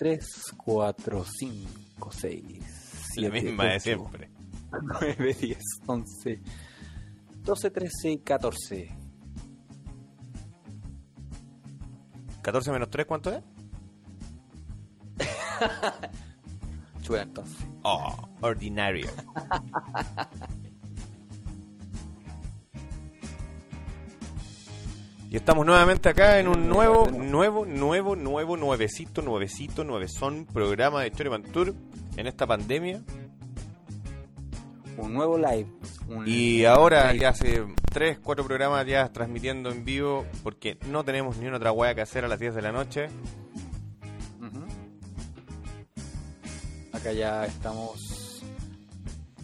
3, 4, 5, 6, La misma de siempre. 9, 10, 11, 12, 13 y 14. 14 menos 3, ¿cuánto es? Entonces. Oh, ordinario. Y estamos nuevamente acá en un nuevo, nuevo, nuevo, nuevo, nuevecito, nuevecito, nuevezón programa de Storyman Tour en esta pandemia. Un nuevo live. un- Y ahora ya hace 3, 4 programas ya transmitiendo en vivo porque no tenemos ni una otra hueá que hacer a las 10 de la noche. Acá ya estamos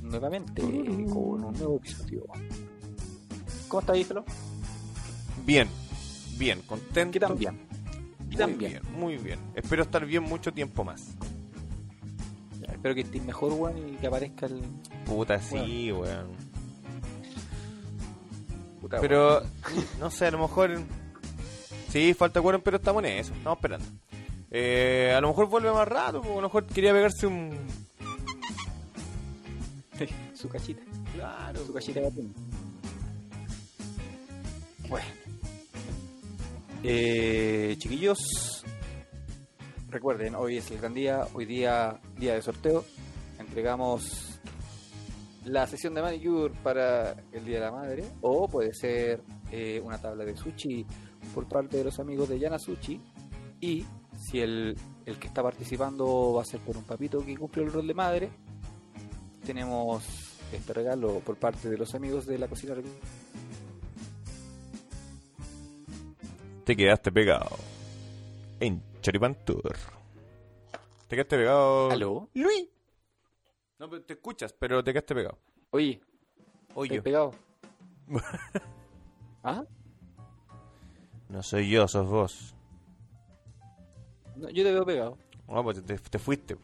nuevamente con un nuevo episodio. ¿Cómo está Ífelo? Bien, bien, contento. ¿Qué tan bien? ¿Qué tan Muy bien? bien, muy bien. Espero estar bien mucho tiempo más. Ya, espero que estés mejor, weón, y que aparezca el. Puta, sí, weón. Puta, Pero, no sé, a lo mejor. Sí, falta cuero, pero estamos en eso. Estamos esperando. Eh, a lo mejor vuelve más rato, a lo mejor quería pegarse un. weón. Su cachita. Claro, su cachita de atún. Bueno. Eh, chiquillos, recuerden, hoy es el gran día, hoy día, día de sorteo. Entregamos la sesión de manicure para el Día de la Madre, o puede ser eh, una tabla de sushi por parte de los amigos de Yana Sushi. Y si el, el que está participando va a ser por un papito que cumple el rol de madre, tenemos este regalo por parte de los amigos de la cocina. Te quedaste pegado. En Choripan Tour. Te quedaste pegado. ¿Aló? Luis. No, pero te escuchas, pero te quedaste pegado. Oye, Oye, ¿estás pegado? ¿Ah? no soy yo, sos vos. No, yo te veo pegado. No, pues te, te fuiste.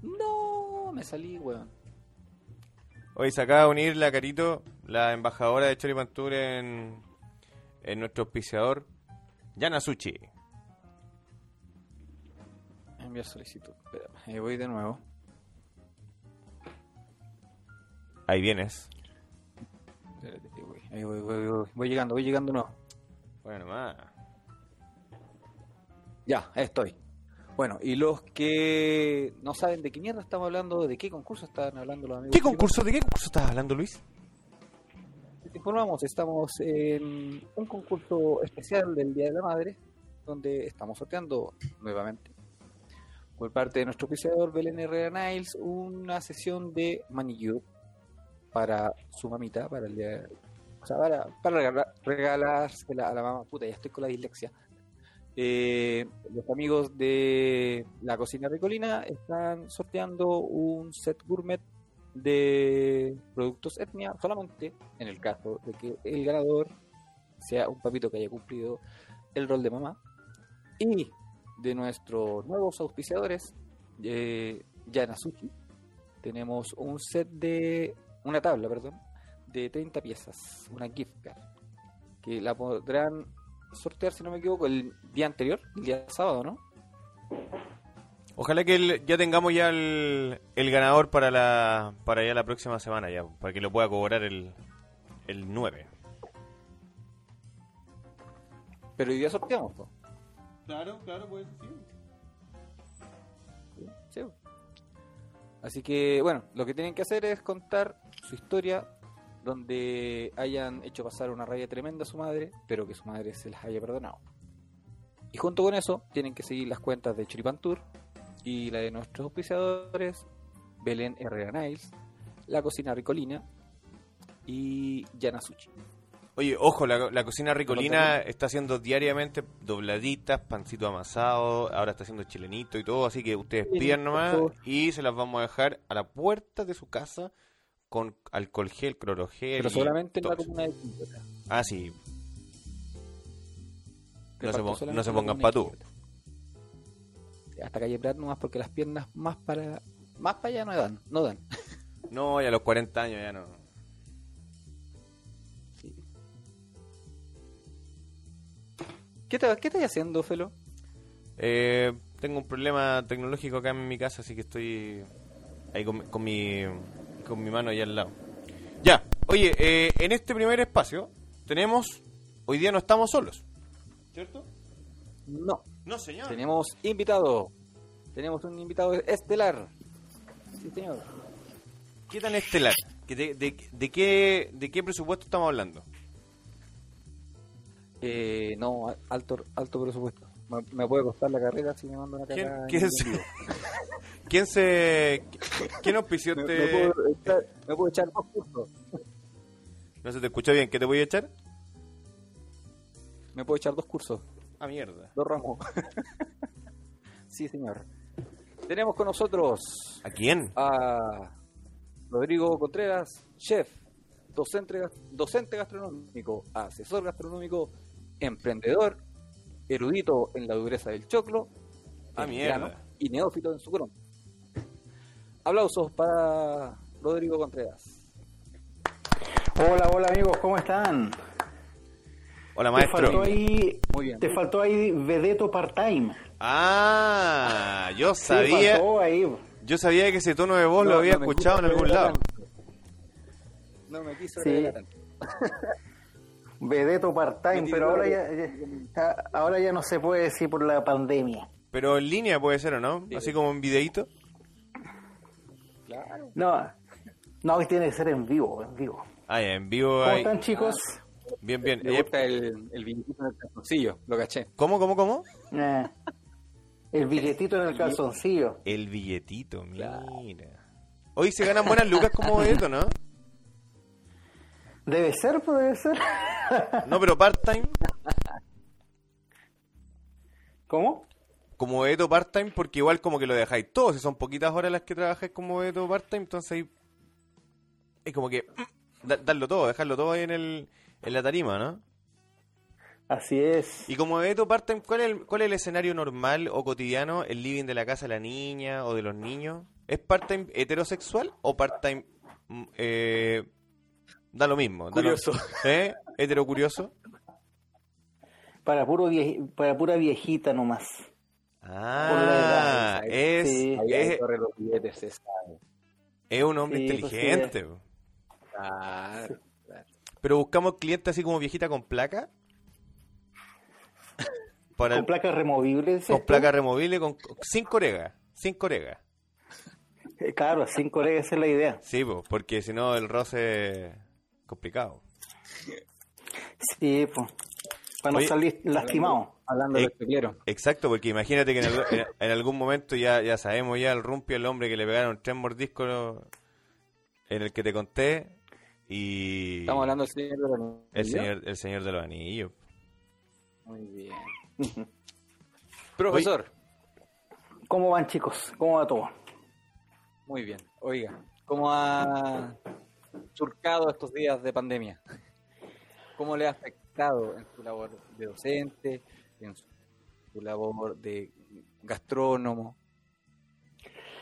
No, me salí, weón. Hoy se acaba de unir la Carito, la embajadora de Choripan Tour en, en nuestro auspiciador, Yana Sushi. Enviar solicitud. Espérame, ahí voy de nuevo. Ahí vienes. Espérate, ahí voy, ahí voy, voy, voy, voy llegando, voy llegando, no. Bueno, más. Ya, ahí estoy. Bueno, y los que no saben de qué mierda estamos hablando, de qué concurso están hablando los amigos. ¿Qué concurso? ¿De qué concurso estás hablando, Luis? Informamos, estamos en un concurso especial del Día de la Madre, donde estamos sorteando nuevamente, por parte de nuestro oficiador Belén Herrera Niles, una sesión de manicure para su mamita, para el día para, para regalársela a la mamá. Puta, ya estoy con la dislexia. Eh, los amigos de la cocina ricolina están sorteando un set gourmet de productos etnia solamente en el caso de que el ganador sea un papito que haya cumplido el rol de mamá. Y de nuestros nuevos auspiciadores eh, Yanasuchi tenemos un set de una tabla perdón de 30 piezas una gift card que la podrán sortear si no me equivoco el día anterior el día sábado no Ojalá que el- ya tengamos ya el, el ganador para la para ya la próxima semana ya, para que lo pueda cobrar el, el 9. pero hoy día sorteamos po. Claro, claro, pues sí. Sí. Así que, bueno, lo que tienen que hacer es contar su historia donde hayan hecho pasar una raya tremenda a su madre, pero que su madre se las haya perdonado. Y junto con eso, tienen que seguir las cuentas de Churipan Tour y la de nuestros auspiciadores, Belén Herrera Niles, La Cocina Ricolina y Yanasuchi. Oye, ojo, la, la cocina ricolina está haciendo diariamente dobladitas, pancito amasado, ahora está haciendo chilenito y todo, así que ustedes pidan nomás y se las vamos a dejar a la puerta de su casa con alcohol gel, clorogel. Pero solamente en la comuna de Quintana. Ah, sí. No se, Reparto pon- solamente no se pongan patú. Hasta calle Prat nomás porque las piernas más para más para allá no dan, no dan. No, ya a los 40 años ya no. ¿Qué, te, ¿Qué estás haciendo, Felo? Eh, tengo un problema tecnológico acá en mi casa, así que estoy ahí con, con mi, con mi mano ahí al lado. Ya, oye, eh, en este primer espacio tenemos, hoy día no estamos solos, ¿cierto? No, No, señor. tenemos invitado. Tenemos un invitado estelar. Sí, señor. ¿Qué tan estelar? ¿Que ¿De, de, de qué, ¿De qué presupuesto estamos hablando? Eh, no, alto, alto presupuesto. Me, me puede costar la carrera si me mando una ¿Quién, cagada. quién en se. ¿Quién se... ¿Quién auspició Me, me este...? puedo echar, me puedo echar dos cursos. No se te escuchó bien, ¿qué te voy a echar? Me puedo echar dos cursos. Ah, mierda. Dos ramos. sí, señor. Tenemos con nosotros ¿A quién? a Rodrigo Contreras, chef, docente, docente gastronómico, asesor gastronómico, emprendedor, erudito en la dureza del choclo, Ah, mierda. y neófito en su cron. Aplausos para Rodrigo Contreras. Hola, hola amigos, ¿cómo están? Hola, Te faltó maestro. ahí, Muy bien. te faltó ahí Vedeto part-time. Ah, yo Sí, sabía... faltó ahí. Yo sabía que ese tono de voz lo No, había no me escuchado en algún lado. tanto. No me quiso Sí. Vedeto part-time, Me pero ahora ya, ya- ahora ya no se puede decir por la pandemia. Pero en línea puede ser, ¿o no? Así como en videíto. Claro. No, no, tiene que ser en vivo, en vivo. Ah, ya, en vivo ¿Cómo hay... están chicos? Bien, bien. Me Eh, gusta el, el billetito en el calzoncillo, lo caché. ¿Cómo, cómo, cómo? Eh, el billetito en el calzoncillo. El billetito, mira. Claro. Hoy se ganan buenas lucas como esto, ¿no? Debe ser, pues debe ser. No, pero part-time. ¿Cómo? Como Edo part-time, porque igual como que lo dejáis todo. Si son poquitas horas las que trabajáis como Edo part-time, entonces ahí... Es como que... mm, da- darlo todo, dejarlo todo ahí en, el, en la tarima, ¿no? Así es. Y como Edo part-time, ¿cuál es, el, ¿cuál es el escenario normal o cotidiano? ¿El living de la casa de la niña o de los niños? ¿Es part-time heterosexual o part-time... mm, eh, da lo mismo. da lo- Curioso. ¿Eh? ¿Hetero curioso? Para, puro vie- para pura viejita nomás. Ah, edad, es, sí. Es, corre los billetes, se sabe. es un hombre Sí, pues, inteligente. Claro. Pero buscamos clientes así como viejita con placa. Para Con el- placa removible. ¿es con esto? placa removible, con, sin corega. Sin corega. Eh, Claro, sin colega, esa es la idea. Sí, po, porque si no el roce es complicado. Sí, pues. Para no Oye, salir lastimado. Hablando Eh, de peplero. Exacto, porque imagínate que en, algo- en- en algún momento ya, ya sabemos ya el rumpi, el hombre que le pegaron tres mordiscos en el que te conté y Estamos hablando del señor de niña. el señor, el señor de los anillos. Muy bien. Profesor, ¿Cómo van, chicos? ¿Cómo va todo? muy bien. Oiga, ¿cómo ha surcado estos días de pandemia? ¿Cómo le ha afectado en su labor de docente, en su, su labor de gastrónomo?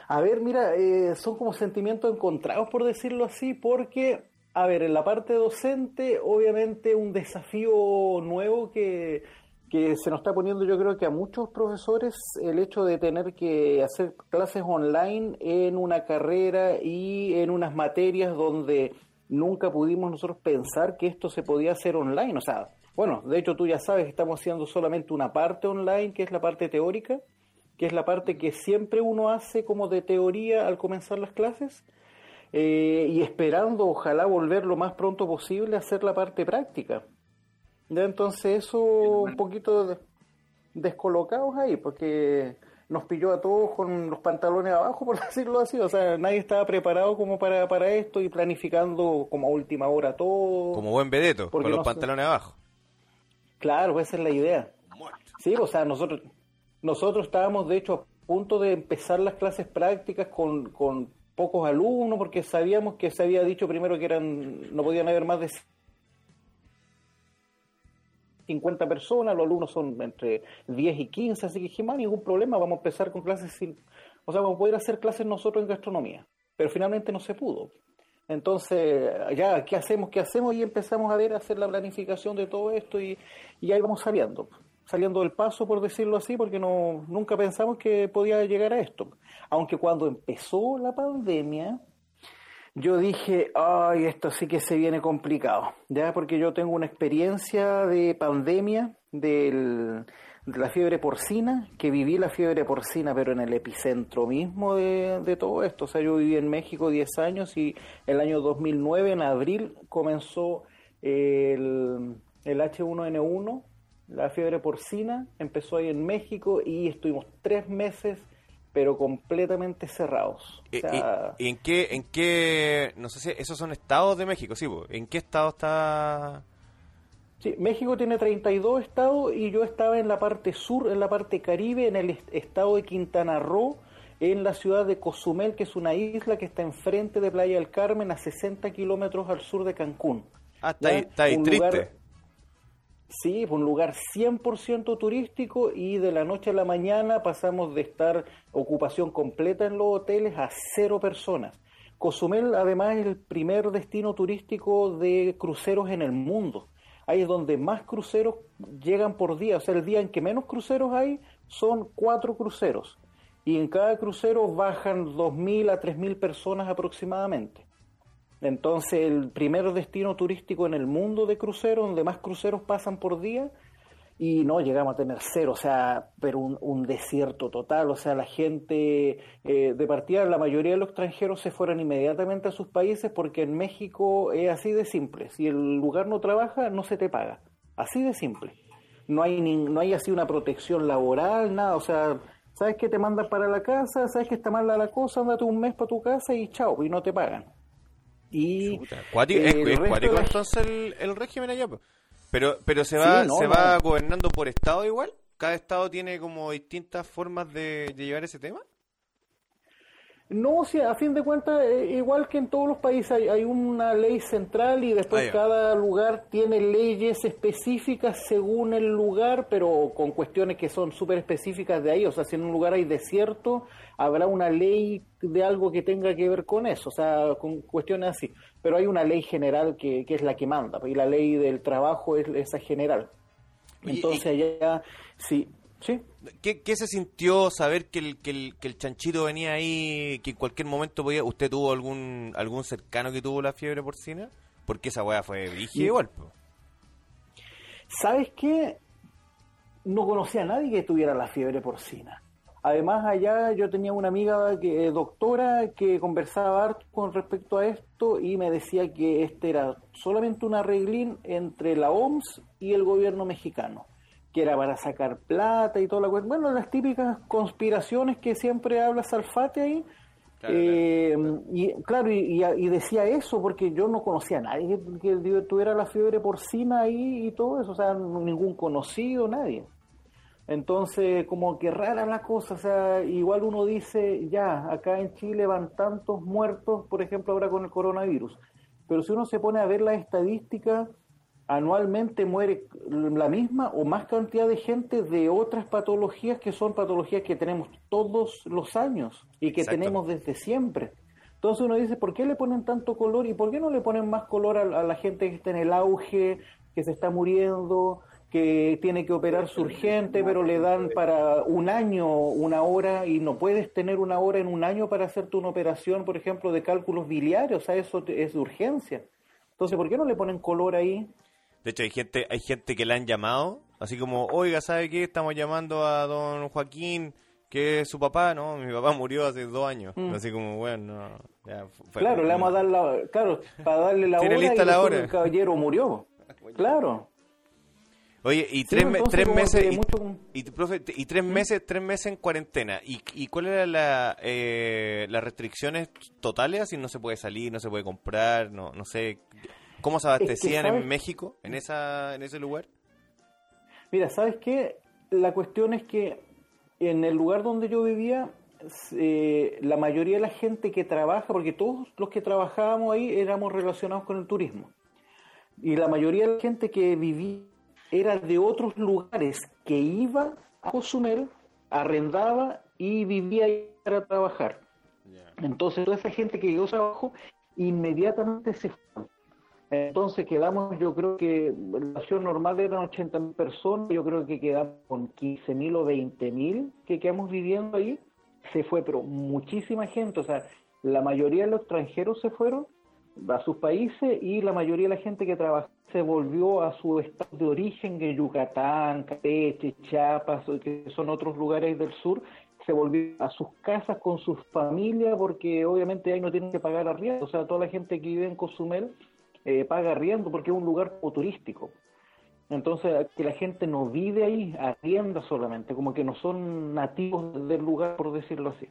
A ver, mira, eh, son como sentimientos encontrados, por decirlo así, porque, a ver, en la parte docente, obviamente un desafío nuevo que, que se nos está poniendo, yo creo que a muchos profesores, el hecho de tener que hacer clases online en una carrera y en unas materias donde nunca pudimos nosotros pensar que esto se podía hacer online. O sea, bueno, de hecho tú ya sabes que estamos haciendo solamente una parte online, que es la parte teórica que es la parte que siempre uno hace como de teoría al comenzar las clases, eh, y esperando ojalá volver lo más pronto posible a hacer la parte práctica. Ya entonces eso un poquito de- descolocados ahí, porque nos pilló a todos con los pantalones abajo, por decirlo así, o sea, nadie estaba preparado como para, para esto y planificando como a última hora todo. Como buen vedeto, con los no pantalones abajo. Claro, esa es la idea. Sí, o sea, nosotros nosotros estábamos de hecho a punto de empezar las clases prácticas con, con pocos alumnos porque sabíamos que se había dicho primero que eran no podían haber más de 50 personas, los alumnos son entre 10 y 15, así que "Ah, ningún problema, vamos a empezar con clases sin, o sea, vamos a poder hacer clases nosotros en gastronomía, pero finalmente no se pudo. Entonces, ya, ¿qué hacemos? ¿Qué hacemos? Y empezamos a ver, a hacer la planificación de todo esto y, y ahí vamos sabiendo. Saliendo del paso, por decirlo así, porque no nunca pensamos que podía llegar a esto. Aunque cuando empezó la pandemia, yo dije, ay, esto sí que se viene complicado, ya porque yo tengo una experiencia de pandemia de la fiebre porcina, que viví la fiebre porcina, pero en el epicentro mismo de, de todo esto. O sea, yo viví en México 10 años y el año 2009, en abril, comenzó el, el H1N1, la fiebre porcina, empezó ahí en México y estuvimos tres meses pero completamente cerrados. ¿Y, en qué, en qué, no sé si esos son estados de México, sí, ¿en qué estado está? Sí, México tiene 32 estados y yo estaba en la parte sur, en la parte caribe, en el estado de Quintana Roo, en la ciudad de Cozumel, que es una isla que está enfrente de Playa del Carmen, a 60 kilómetros al sur de Cancún. Ah, está ahí, está ahí triste. Sí, un lugar 100% turístico y de la noche a la mañana pasamos de estar ocupación completa en los hoteles a cero personas. Cozumel además es el primer destino turístico de cruceros en el mundo. Ahí es donde más cruceros llegan por día, o sea, el día en que menos cruceros hay son cuatro cruceros y en cada crucero bajan 2.000 a 3.000 personas aproximadamente. Entonces, el primer destino turístico en el mundo de cruceros, donde más cruceros pasan por día, y no llegamos a tener cero, o sea, pero un, desierto total, o sea, la gente eh, de partida, la mayoría de los extranjeros se fueron inmediatamente a sus países porque en México es así de simple, si el lugar no trabaja, no se te paga, así de simple. No hay, ni, no hay así una protección laboral, nada, o sea, sabes que te mandan para la casa, sabes que está mala la cosa, andate un mes para tu casa y chao, y no te pagan. Y es, cuático entonces el, régimen allá. Pero, pero se va, se va gobernando por estado igual. Cada estado tiene como distintas formas de llevar ese tema. No, sea, a fin de cuentas, eh, igual que en todos los países hay, una ley central y después ah, cada lugar tiene leyes específicas según el lugar, pero con cuestiones que son súper específicas de ahí. O sea, si en un lugar hay desierto, habrá una ley de algo que tenga que ver con eso, o sea, con cuestiones así. Pero hay una ley general que, que es la que manda, y la ley del trabajo es esa general. Entonces, allá, sí. ¿Sí? ¿Qué, se sintió saber que el, que, el, que el chanchito venía ahí, que en cualquier momento podía... ¿Usted tuvo algún algún cercano que tuvo la fiebre porcina? Porque esa weá fue rígida igual. ¿Sabes qué? No conocía a nadie que tuviera la fiebre porcina. Además, allá yo tenía una amiga que, doctora que conversaba con respecto a esto y me decía que este era solamente un arreglín entre la OMS y el gobierno mexicano que era para sacar plata y toda la cuestión. Bueno, las típicas conspiraciones que siempre habla Salfate ahí. Eh, y claro, y, decía eso porque yo no conocía a nadie que, tuviera la fiebre porcina ahí y todo eso, o sea, ningún conocido, nadie. Entonces, como que rara la cosa, o sea, igual uno dice, ya, acá en Chile van tantos muertos, por ejemplo, ahora con el coronavirus, pero si uno se pone a ver las estadísticas, anualmente muere la misma o más cantidad de gente de otras patologías que son patologías que tenemos todos los años y que tenemos desde siempre. Entonces uno dice, ¿por qué le ponen tanto color y por qué no le ponen más color a, la gente que está en el auge, que se está muriendo, que tiene que operarse urgente, pero le dan para un año una hora y no puedes tener una hora en un año para hacerte una operación, por ejemplo, de cálculos biliares, o sea, eso es de urgencia. Entonces, ¿por qué no le ponen color ahí? De hecho, hay gente, hay gente que le han llamado, así como, oiga, ¿sabe qué? Estamos llamando a don Joaquín, que es su papá, ¿no? Mi papá murió hace dos años. Mm. Así como, bueno, ya Claro, le vamos a dar la, claro, para darle la hora lista y la hora? el caballero murió. Claro. Oye, y tres, tres meses y, y, tres meses tres meses en cuarentena. ¿Y, y cuáles eran la, eh, las restricciones totales? Así no se puede salir, no se puede comprar, no no sé. ¿Cómo se abastecían en México, en, esa, en ese lugar? Mira, ¿sabes qué? La cuestión es que en el lugar donde yo vivía, eh, la mayoría de la gente que trabaja, porque todos los que trabajábamos ahí éramos relacionados con el turismo, y la mayoría de la gente que vivía era de otros lugares que iba a Cozumel, arrendaba y vivía ahí para trabajar. Entonces toda esa gente que llegó a trabajo inmediatamente se fue Entonces quedamos, yo creo que la acción normal eran 80.000 personas, yo creo que quedamos con 15.000 o 20.000 que quedamos viviendo ahí. Se fue, pero muchísima gente, o sea, la mayoría de los extranjeros se fueron a sus países y la mayoría de la gente que trabajó se volvió a su estado de origen, que Yucatán, Campeche, Chiapas, que son otros lugares del sur, se volvió a sus casas con sus familias porque obviamente ahí no tienen que pagar arriendo, o sea, toda la gente que vive en Cozumel eh, paga arriendo porque es un lugar turístico. Entonces, que la gente no vive ahí, arrienda solamente, como que no son nativos del lugar, por decirlo así.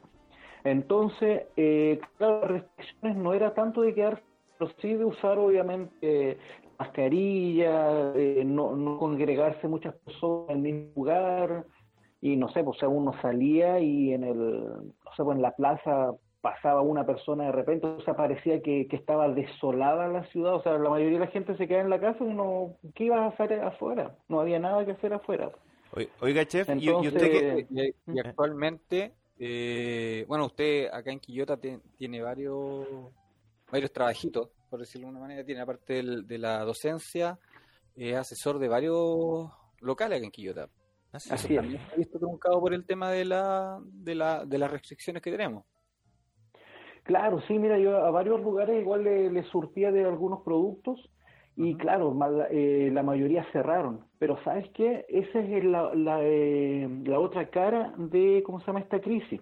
Entonces, eh, claro, las restricciones no era tanto de quedar, pero sí de usar obviamente mascarilla, eh, no, no congregarse muchas personas en el mismo lugar, y no sé, pues o uno salía y en el, no sé, pues en la plaza pasaba una persona de repente, o sea, parecía que, estaba desolada la ciudad, o sea, la mayoría de la gente se queda en la casa y uno, ¿qué ibas a hacer afuera? No había nada que hacer afuera. Oiga, chef, y, usted que... Y, actualmente, eh, bueno, usted acá en Quillota tiene varios, varios trabajitos, por decirlo de alguna manera, tiene aparte de la docencia, es asesor de varios locales acá en Quillota. Así, Así es. visto truncado por el tema de, la, de, la, de las restricciones que tenemos. Claro, sí, mira, yo a varios lugares igual le, surtía de algunos productos y claro, eh, la mayoría cerraron. Pero ¿sabes qué? Esa es la, la, eh, la, otra cara de, ¿cómo se llama esta crisis?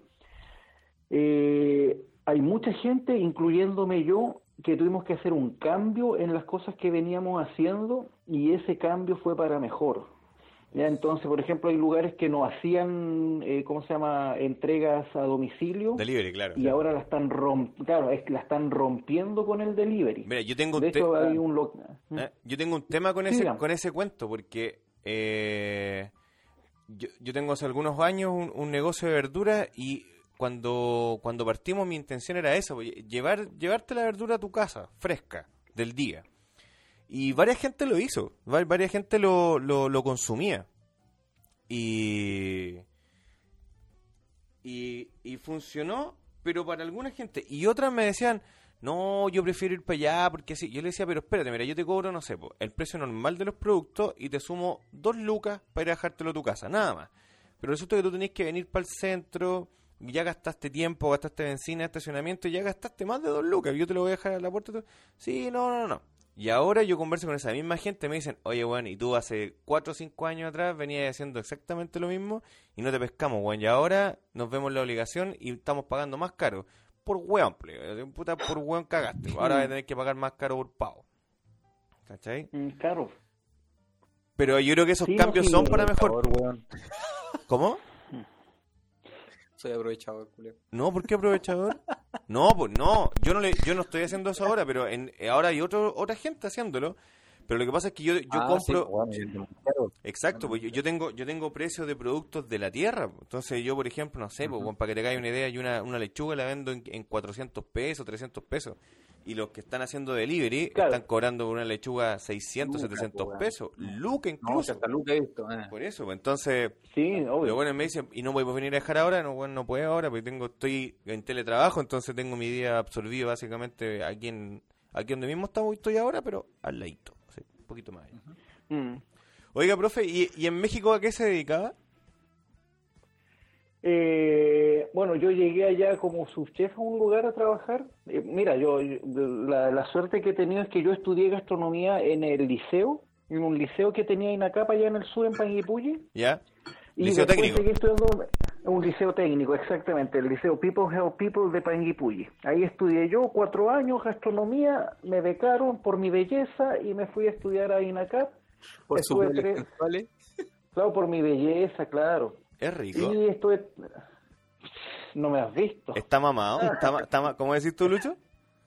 Eh, hay mucha gente, incluyéndome yo, que tuvimos que hacer un cambio en las cosas que veníamos haciendo y ese cambio fue para mejor. Ya, entonces, por ejemplo, hay lugares que no hacían, eh, ¿cómo se llama?, entregas a domicilio. Delivery, claro. Y ahora la están romp claro, es la están rompiendo con el delivery. Mira, yo tengo un, ¿Mm? ¿Eh? yo tengo un tema con ese con ese cuento porque eh, yo, yo, tengo hace algunos años un, negocio de verduras y cuando cuando partimos mi intención era eso, llevar llevarte la verdura a tu casa, fresca, del día. Y varias gente lo hizo, varias gente lo, lo, consumía. Y, y, funcionó, pero para alguna gente. Y otras me decían, no, yo prefiero ir para allá, porque sí. Yo le decía, pero espérate, mira, yo te cobro, no sé, el precio normal de los productos y te sumo dos lucas para ir a dejártelo a tu casa, nada más. Pero resulta que tú tenés que venir para el centro, ya gastaste tiempo, gastaste benzina, estacionamiento, y ya gastaste más de dos lucas. Yo te lo voy a dejar a la puerta. Sí, no, no, no. Y ahora yo converso con esa misma gente, me dicen, oye, bueno, y tú hace 4 o 5 años atrás venías haciendo exactamente lo mismo y no te pescamos, weón. Y ahora nos vemos la obligación y estamos pagando más caro. Por weón, puta, por weón cagaste. Ahora vas a tener que pagar más caro por pavo. ¿Cachai? Mm, claro. Pero yo creo que esos cambios son para mejor. ¿Cómo? Soy aprovechador, culero. No, ¿por qué aprovechador? no, pues no. Yo no, le, yo no estoy haciendo eso ahora, pero en, ahora hay otro, otra gente haciéndolo. Pero lo que pasa es que yo, yo ah, compro. Exacto, pues yo, tengo yo tengo precios de productos de la tierra. Entonces, yo, por ejemplo, no sé, pues, para que te caiga una idea, yo una, una lechuga la vendo en, en 400 pesos, 300 pesos y los que están haciendo delivery están cobrando por una lechuga 600, 700 pesos. Luca incluso. hasta Luca visto. Eh. Por eso, pues, entonces. Sí, obvio. bueno, me dicen, ¿y no voy a venir a dejar ahora? No, bueno, no puedo ahora porque tengo, estoy en teletrabajo, entonces tengo mi día absorbido básicamente aquí en aquí donde mismo estamos, estoy ahora, pero al ladito, un poquito más. Mm. Oiga, profe, ¿y, ¿y en México a qué se dedicaba? Eh, bueno, yo llegué allá como subchef a un lugar a trabajar. Eh, mira, yo la, suerte que he tenido es que yo estudié gastronomía en el liceo, en un liceo que tenía Inacapa allá en el sur, en Panguipulli. ¿Ya? Y ¿Liceo técnico? seguí estudiando un liceo técnico, exactamente, el liceo People Help People de Panguipulli. Ahí estudié yo cuatro años gastronomía, me becaron por mi belleza y me fui a estudiar a INACAP. Por su tres... Claro, por mi belleza, claro. Es rico. Sí, esto es... No me has visto. Está mamado. Está, está, ¿Cómo decís tú, Lucho?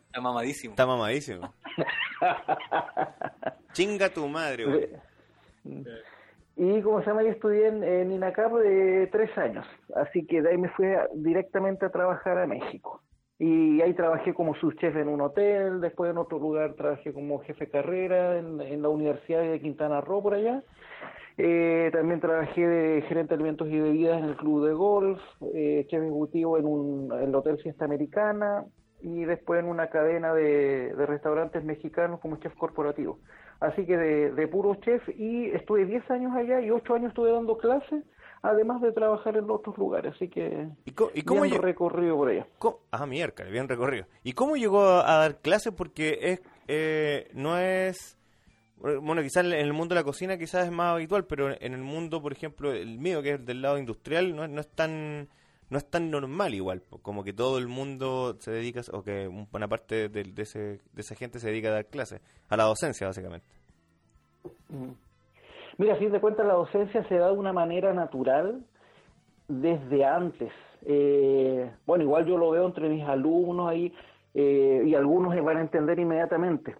Está mamadísimo. Está mamadísimo. Chinga tu madre, güey. Y como se llama, yo estudié en, en INACAP de tres años. Así que de ahí me fui directamente a trabajar a México. Y ahí trabajé como subchef en un hotel, después en otro lugar trabajé como jefe de carrera en, en la Universidad de Quintana Roo, por allá. Eh, también trabajé de gerente de alimentos y bebidas en el club de golf, eh, chef ejecutivo en, un, en el Hotel Fiesta Americana y después en una cadena de, de restaurantes mexicanos como chef corporativo. Así que de, de puro chef y estuve 10 años allá y 8 años estuve dando clases, además de trabajar en otros lugares. Así que ¿Y, co- y cómo, bien recorrido por allá. cómo- Ah, miércoles, bien recorrido. ¿Y cómo llegó a dar clases? Porque es eh, no es... Bueno, quizás en el mundo de la cocina quizás es más habitual, pero en el mundo, por ejemplo, el mío, que es del lado industrial, no, es- no es tan no es tan normal igual, como que todo el mundo se dedica, o que un- buena parte de, ese, de esa gente se dedica a dar clases, a la docencia básicamente. Mira, a fin de cuentas la docencia se da de una manera natural desde antes. Eh, bueno, igual yo lo veo entre mis alumnos ahí eh, y algunos van a entender inmediatamente.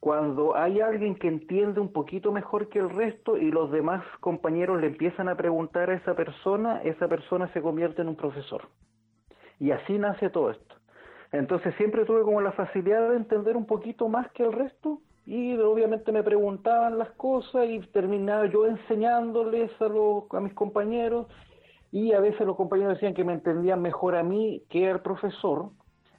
Cuando hay alguien que entiende un poquito mejor que el resto y los demás compañeros le empiezan a preguntar a esa persona, esa persona se convierte en un profesor. Y así nace todo esto. Entonces siempre tuve como la facilidad de entender un poquito más que el resto y obviamente me preguntaban las cosas y terminaba yo enseñándoles a, los, a mis compañeros y a veces los compañeros decían que me entendían mejor a mí que al profesor.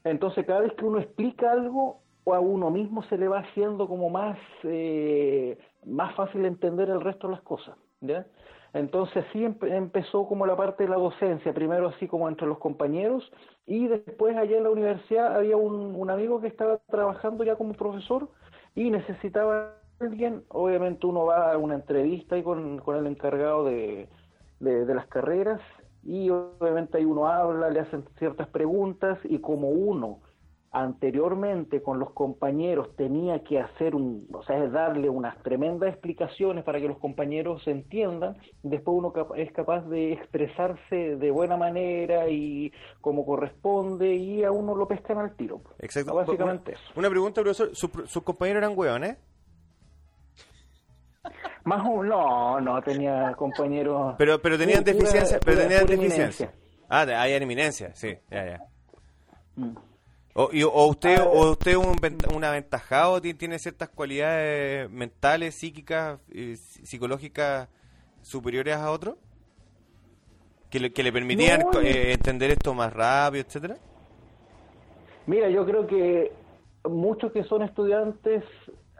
Entonces cada vez que uno explica algo o a uno mismo se le va haciendo como más, eh, más fácil entender el resto de las cosas. Entonces sí empe- empezó como la parte de la docencia, primero así como entre los compañeros y después allá en la universidad había un, un amigo que estaba trabajando ya como profesor y necesitaba alguien, obviamente uno va a una entrevista ahí con, con el encargado de, de, de las carreras y obviamente ahí uno habla, le hacen ciertas preguntas y como uno anteriormente con los compañeros tenía que hacer un, o sea, darle unas tremendas explicaciones para que los compañeros se entiendan, después uno es capaz de expresarse de buena manera y como corresponde y a uno lo pescan al tiro. Exacto. Básicamente Una-. Una pregunta, profesor. ¿Sus compañeros eran hueones? Más o no, no tenía compañeros. Pero, pero tenían deficiencia. Pero tenían deficiencia. Ah, hay eminencia, sí, ya, ya. Mm. O, y- o usted, Ah, o usted un, un aventajado, ti- tiene ciertas cualidades mentales, psíquicas, eh, psi- psicológicas superiores a otros, que le, que le permitían No, eh, entender esto más rápido, etcétera. Mira, yo creo que muchos que son estudiantes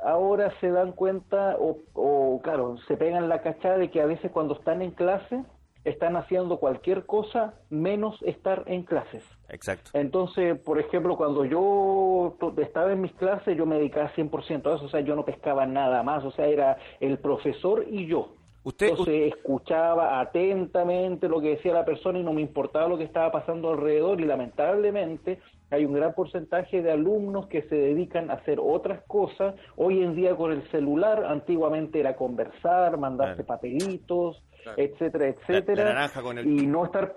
ahora se dan cuenta o, o, claro, se pegan la cachada de que a veces cuando están en clase están haciendo cualquier cosa menos estar en clases. Exacto. Entonces, por ejemplo, cuando yo estaba en mis clases, yo me dedicaba 100% a eso, o sea, yo no pescaba nada más, o sea, era el profesor y yo. Usted, Entonces escuchaba atentamente lo que decía la persona y no me importaba lo que estaba pasando alrededor y lamentablemente hay un gran porcentaje de alumnos que se dedican a hacer otras cosas. Hoy en día con el celular, antiguamente era conversar, mandarse papelitos, Claro. etcétera, etcétera. la naranja con el- Y no estar...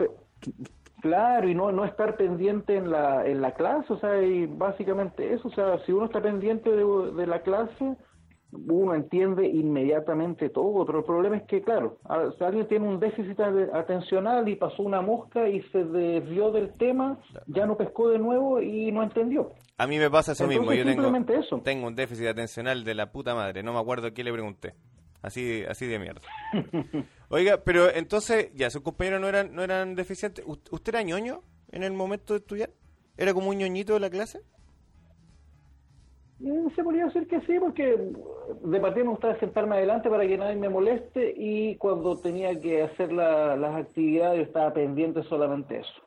Claro, y no, no estar pendiente en la, en la clase, o sea, y básicamente eso, o sea, si uno está pendiente de, de la clase, uno entiende inmediatamente todo, pero el problema es que, claro, alguien tiene un déficit atencional y pasó una mosca y se desvió del tema, ya no pescó de nuevo y no entendió. a mí me pasa eso Entonces, mismo. Yo tengo, eso. tengo un déficit atencional de la puta madre. No me acuerdo qué le pregunté. Así, así de mierda. Oiga, pero entonces, ya, sus compañeros no eran, no eran deficientes. ¿Us- ¿Usted era ñoño en el momento de estudiar? ¿Era como un ñoñito de la clase? Eh, Se podría decir que sí, porque de partida me gustaba sentarme adelante para que nadie me moleste y cuando tenía que hacer la- las actividades yo estaba pendiente solamente eso.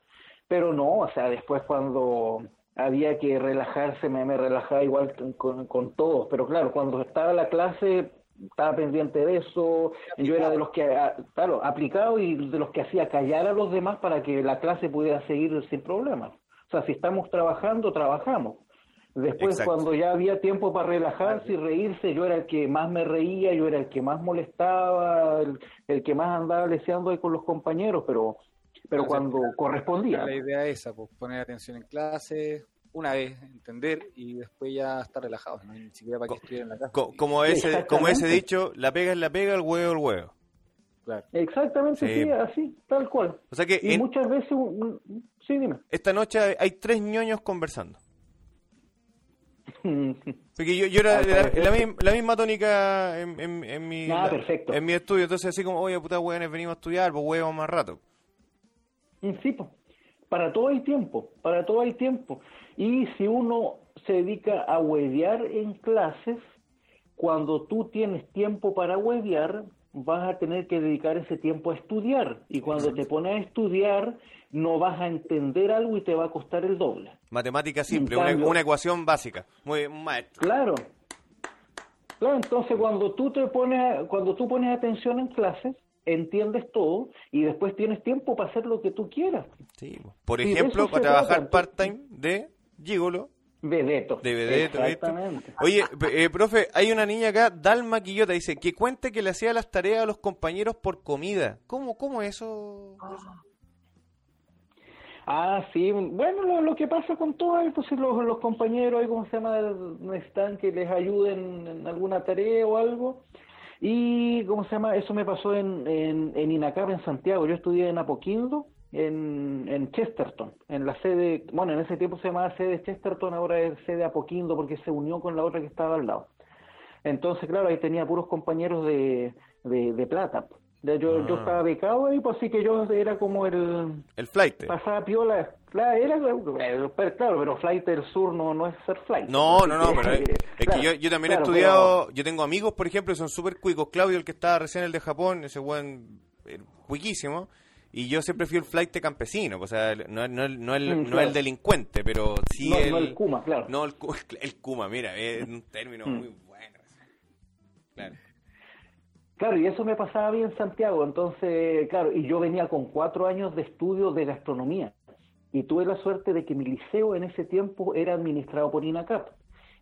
Pero no, o sea, después cuando había que relajarse me, relajaba igual con todos, pero claro, cuando estaba la clase estaba pendiente de eso, yo era de los que, ah, claro, aplicado y de los que hacía callar a los demás para que la clase pudiera seguir sin problemas. O sea, si estamos trabajando, trabajamos. Después, Exacto. cuando ya había tiempo para relajarse y reírse, yo era el que más me reía, yo era el que más molestaba, el, el que más andaba leseando ahí con los compañeros, pero pero cuando correspondía. La idea es esa, pues poner atención en clase, una vez entender y después ya estar relajados, no hay ni siquiera para que estudien en la casa. Co- como, ese, como ese dicho, la pega es la pega, el huevo el huevo. Claro. Exactamente, Sí. sí, así, tal cual. O sea que Y en- muchas veces, un- un- sí, dime. esta noche hay, tres ñoños conversando. Porque yo, yo era de la, misma, la misma tónica en, en, en mi, Ah, la- perfecto. en mi estudio. Entonces, así como, oye, puta, weones, venimos a estudiar, pues huevos más rato. Sí, po. Para todo hay tiempo, para todo hay tiempo. Y si uno se dedica a huevear en clases, cuando tú tienes tiempo para huevear, vas a tener que dedicar ese tiempo a estudiar. Y cuando te pones a estudiar, no vas a entender algo y te va a costar el doble. Matemática simple, una, una, ecuación básica. Muy maestro. Claro. Claro, entonces cuando tú te pones, cuando tú pones atención en clases, entiendes todo y después tienes tiempo para hacer lo que tú quieras. Sí. Por ejemplo, para trabajar part-time de gigolo. Vedeto. De Vedeto, Exactamente. Oye, eh, profe, hay una niña acá, Dalma Quillota, dice que cuente que le hacía las tareas a los compañeros por comida. ¿Cómo, cómo eso? Ah, sí. Bueno, lo, que pasa con todo esto, si los, los compañeros, ¿cómo se llama? No están que les ayuden en alguna tarea o algo. Y, ¿cómo se llama? Eso me pasó en, en, INACAP, en Santiago. Yo estudié en Apoquindo, en, en Chesterton, en la sede, bueno, en ese tiempo se llamaba sede Chesterton, ahora es sede Apoquindo porque se unió con la otra que estaba al lado. Entonces, claro, ahí tenía puros compañeros de, de plata. Yo, yo ah. estaba becado ahí, pues así que yo era como el... El flight. Pasaba piola. Claro, era, claro, pero flight del sur no, no es ser flight. No, no, no, pero es, que yo, yo también he estudiado, yo tengo amigos, por ejemplo, son súper cuicos. Claudio, el que estaba recién el de Japón, ese buen eh, cuiquísimo. Y yo siempre fui el flight campesino, o sea, no, no, no, el, mm, no el delincuente, pero sí no, el... No el Kuma, claro. No, el, el Kuma, mira, es un término mm. muy bueno. Claro. Claro, y eso me pasaba bien en Santiago, entonces, claro, y yo venía con cuatro años de estudio de gastronomía, y tuve la suerte de que mi liceo en ese tiempo era administrado por INACAP,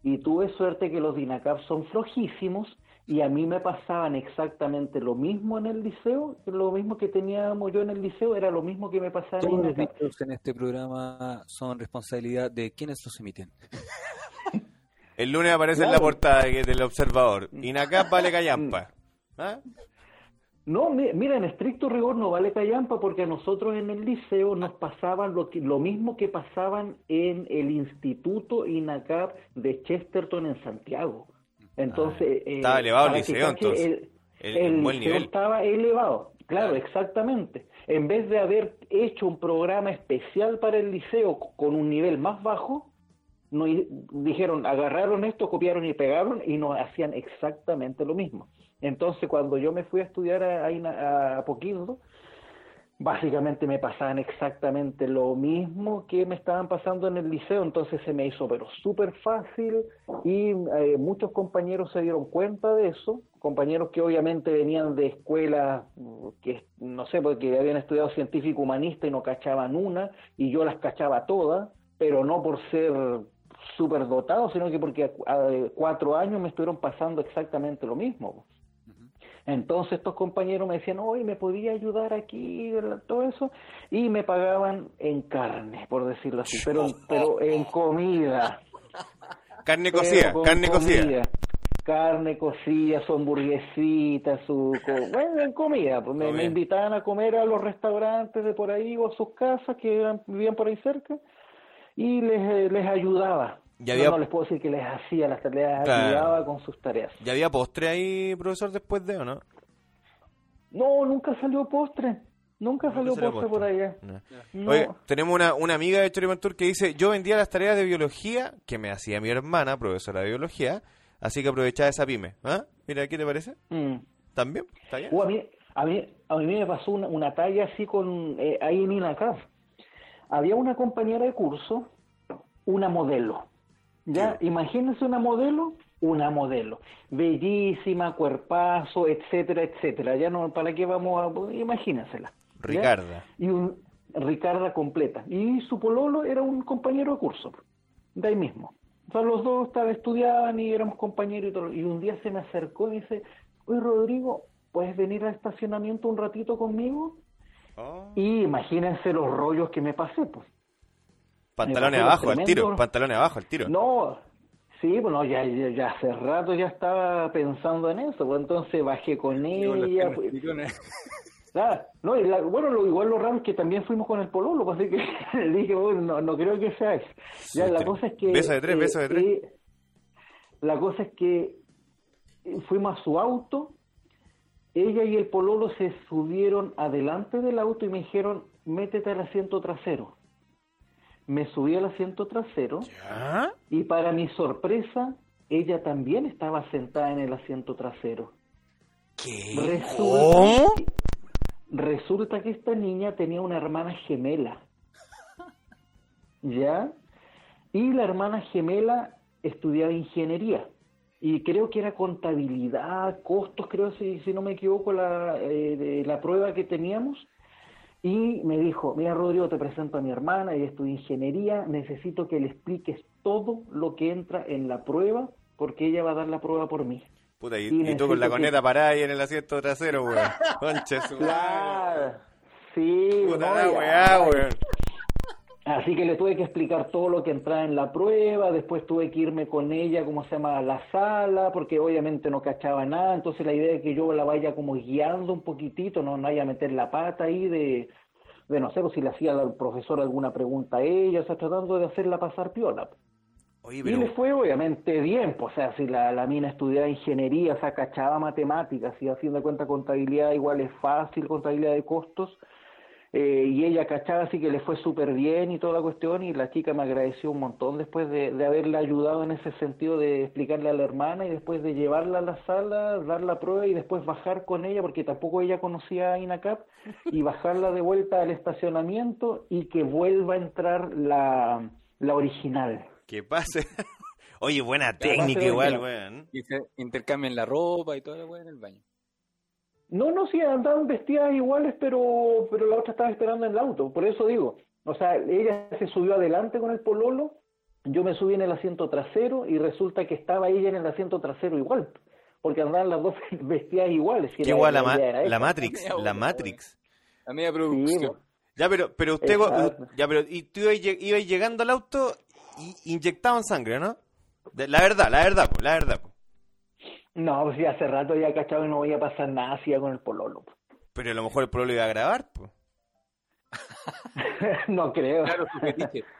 y tuve suerte que los de INACAP son flojísimos, y a mí me pasaban exactamente lo mismo en el liceo, lo mismo que teníamos yo en el liceo, era lo mismo que me pasaba en el liceo. Los en este programa son responsabilidad de quienes los emiten. el lunes aparece en la portada del Observador, INACAP vale callampa. ¿Ah? No, mira, en estricto rigor no vale callampa porque a nosotros en el liceo nos pasaban lo, lo mismo que pasaban en el Instituto INACAP de Chesterton en Santiago. Entonces, ah, estaba elevado el liceo, entonces. El, liceo estaba elevado, claro, exactamente. En vez de haber hecho un programa especial para el liceo con un nivel más bajo, no, dijeron, agarraron esto, copiaron y pegaron y nos hacían exactamente lo mismo. Entonces, cuando yo me fui a estudiar a, a, Poquillo, básicamente me pasaban exactamente lo mismo que me estaban pasando en el liceo, entonces se me hizo pero súper fácil y eh, muchos compañeros se dieron cuenta de eso, compañeros que obviamente venían de escuelas que no sé, porque habían estudiado científico humanista y no cachaban una y yo las cachaba todas, pero no por ser súper dotados, sino que porque a, cuatro años me estuvieron pasando exactamente lo mismo. Entonces estos compañeros me decían, oye, ¿me podía ayudar aquí? Todo eso. Y me pagaban en carne, por decirlo así, pero, pero en comida. Carne cocida, carne cocida. Carne cocida, su hamburguesita, su... Bueno, en comida. Pues me, invitaban a comer a los restaurantes de por ahí o a sus casas que vivían por ahí cerca y les, les ayudaba. No, les puedo decir que les hacía las tareas, ayudaba con sus tareas. ¿Ya había postre ahí, profesor, después de o no? No, nunca salió postre. Nunca salió, postre, por allá. Oye, tenemos una, una amiga de Choripantur que dice, yo vendía las tareas de biología que me hacía mi hermana, profesora de biología, así que aprovechaba esa pyme. ¿Ah? Mira, ¿qué te parece? Mm. ¿También? ¿Está bien? A, mí, a, mí, a mí me pasó una, una talla así con eh, ahí en INACAF. Había una compañera de curso, una modelo ya, imagínense una modelo, una modelo, bellísima, cuerpazo, etcétera, etcétera. Ya no, ¿para qué vamos a, imagínensela. Ricarda. Y un, Ricarda completa. Y su pololo era un compañero de curso, de ahí mismo. O sea, los dos estudiaban y éramos compañeros y todo. Y un día se me acercó y dice, oye Rodrigo, ¿puedes venir al estacionamiento un ratito conmigo? Oh. Y imagínense los rollos que me pasé, pues. Pantalones abajo, al tiro, pantalones abajo, al tiro. No, sí, bueno, ya, ya, hace rato ya estaba pensando en eso, pues entonces bajé con ella. Pues, no, bueno, lo, igual lo raro es que también fuimos con el pololo, pues, así que le dije, bueno, no, no creo que sea eso. Ya, la cosa es que... Beso de tres, beso de tres. Eh, la cosa es que fuimos a su auto, ella y el pololo se subieron adelante del auto y me dijeron, métete al asiento trasero me subí al asiento trasero ¿Ya? y para mi sorpresa, ella también estaba sentada en el asiento trasero. ¿Qué? Resulta, resulta que esta niña tenía una hermana gemela. ¿Ya? Y la hermana gemela estudiaba ingeniería. Y creo que era contabilidad, costos, creo, si, si no me equivoco, la, eh, de la prueba que teníamos. Y me dijo, mira Rodrigo, te presento a mi hermana, ella estudia ingeniería, necesito que le expliques todo lo que entra en la prueba, porque ella va a dar la prueba por mí. Puta, y, y tú con la necesito que- coneta parada ahí en el asiento trasero, weón. Madre. Claro. Sí, Puta no, la ya. weá, weón. Así que le tuve que explicar todo lo que entraba en la prueba, después tuve que irme con ella, ¿cómo se llama?, a la sala, porque obviamente no cachaba nada, entonces la idea es que yo la vaya como guiando un poquitito, no, no vaya a meter la pata ahí de, de no sé, pues si le hacía al profesor alguna pregunta a ella, o sea, tratando de hacerla pasar piola. Oye, Y le fue obviamente bien, pues, o sea, si la, la mina estudiaba ingeniería, o sea, cachaba matemáticas, y a fin de cuentas contabilidad igual es fácil, contabilidad de costos, eh, y ella cachaba así que le fue súper bien y toda la cuestión, y la chica me agradeció un montón después de, de haberla ayudado en ese sentido de explicarle a la hermana y después de llevarla a la sala, dar la prueba y después bajar con ella, porque tampoco ella conocía a INACAP, y bajarla de vuelta al estacionamiento y que vuelva a entrar la, la original. ¿Qué pase? Oye, buena técnica igual, weón. Y se intercambian la ropa y la weá en el baño. No, no, sí, andaban vestidas iguales, pero, pero la otra estaba esperando en el auto. Por eso digo, o sea, ella se subió adelante con el pololo, yo me subí en el asiento trasero y resulta que estaba ella en el asiento trasero igual, porque andaban las dos vestidas iguales. si Qué la- igual la, la ma-. Matrix, la Matrix. La media Sí, producción. po. Ya, pero, pero usted, Exacto. ya, pero, y tú ibas, ibas llegando al auto y inyectaban sangre, ¿no? De- la verdad, la verdad, po, la verdad. po. No, pues ya hace rato ya cachado y no voy a pasar nada así con el pololo. Pero a lo mejor el pueblo iba a grabar, po. no creo. Claro, su fetiche.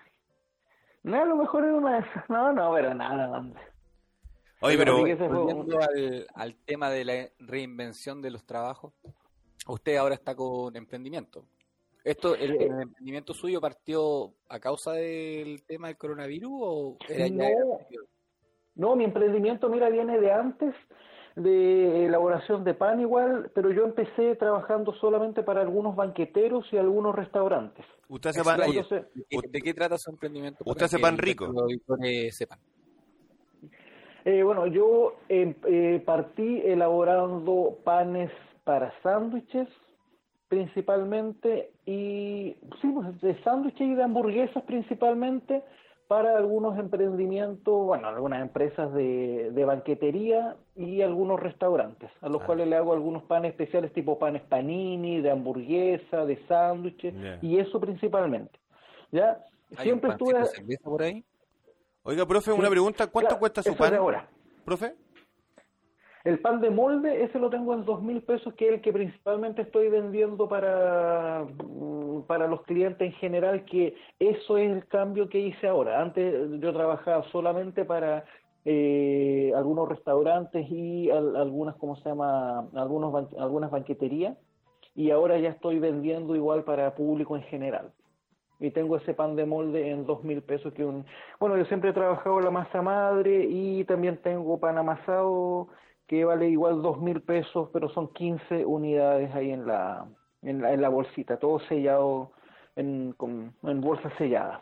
No, a lo mejor era una de esas. No, no, pero nada, hombre. Oye, Pero que Volviendo al, al tema de la reinvención de los trabajos, usted ahora está con emprendimiento. Esto, el, el emprendimiento suyo partió a causa del tema del coronavirus o era ya No. Mi emprendimiento, mira, viene de antes de elaboración de pan igual, pero yo empecé trabajando solamente para algunos banqueteros y algunos restaurantes. usted hace pan. Entonces, ¿De qué, trata su emprendimiento? Usted hace pan rico. los sepan. eh, bueno, yo eh, eh, partí elaborando panes para sándwiches principalmente y sí, pues, de sándwiches y de hamburguesas principalmente para algunos emprendimientos, bueno, algunas empresas de, de banquetería y algunos restaurantes, a los Ah. cuales le hago algunos panes especiales tipo panes panini, de hamburguesa, de sándwiches y eso principalmente. ¿Ya? ¿Hay Siempre un estuve... de cerveza por ahí? Oiga, profe, una pregunta, ¿cuánto Claro, cuesta su es de pan? ahora. Profe, El pan de molde, ese lo tengo en dos mil pesos, que es el que principalmente estoy vendiendo para, mm, para los clientes en general, que eso es el cambio que hice ahora. Antes yo trabajaba solamente para eh, algunos restaurantes y al- algunas, ¿cómo se llama? Algunos algunas banqueterías, y ahora ya estoy vendiendo igual para público en general. Y tengo ese pan de molde en dos mil pesos que un... Bueno, yo siempre he trabajado la masa madre y también tengo pan amasado que vale igual dos mil pesos, pero son 15 unidades ahí en la, en la, en la bolsita, todo sellado en, con, en bolsa sellada.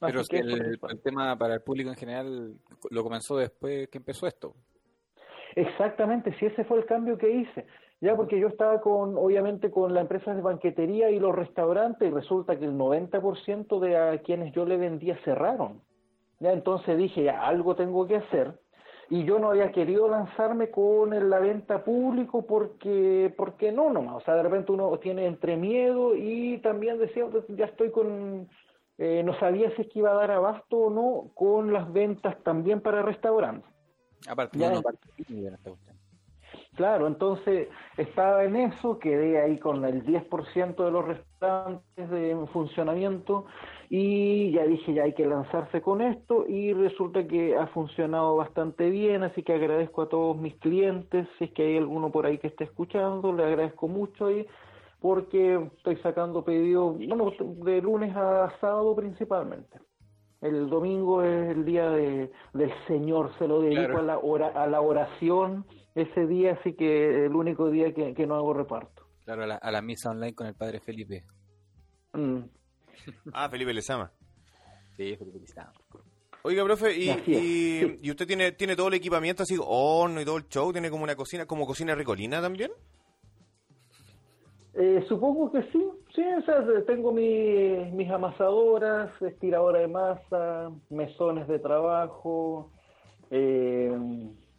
Pero que el, el tema para el público en general lo comenzó después que empezó esto. Exactamente, si ese fue el cambio que hice. Ya porque yo estaba con, obviamente, con la empresa de banquetería y los restaurantes y resulta que el 90% de a quienes yo le vendía cerraron. Ya entonces dije, ya, algo tengo que hacer. Y yo no había querido lanzarme con la venta público porque, porque no nomás. O sea, de repente uno tiene entre miedo y también decía, "Pues, ya estoy con, eh, no sabía si es que iba a dar abasto o no con las ventas también para restaurantes. Aparte, Ya. uno parte Claro, entonces estaba en eso, quedé ahí con el 10% de los restaurantes de funcionamiento y ya dije, ya hay que lanzarse con esto y resulta que ha funcionado bastante bien, así que agradezco a todos mis clientes, si es que hay alguno por ahí que esté escuchando, le agradezco mucho ahí porque estoy sacando pedidos, bueno, de lunes a sábado principalmente. El domingo es el día de, del Señor, se lo dedico a, la a la oración ese día, así que el único día que, no hago reparto. Claro, a la, misa online con el padre Felipe. Mm. ah, Felipe Lezama. Sí, Felipe Lezama. Oiga, profe, ¿y, y, usted tiene, tiene todo el equipamiento así, horno y todo el show? ¿Tiene como una cocina, como cocina ricolina también? Eh, supongo que sí, sí, o sea, tengo mis amasadoras, estiradora de masa, mesones de trabajo eh,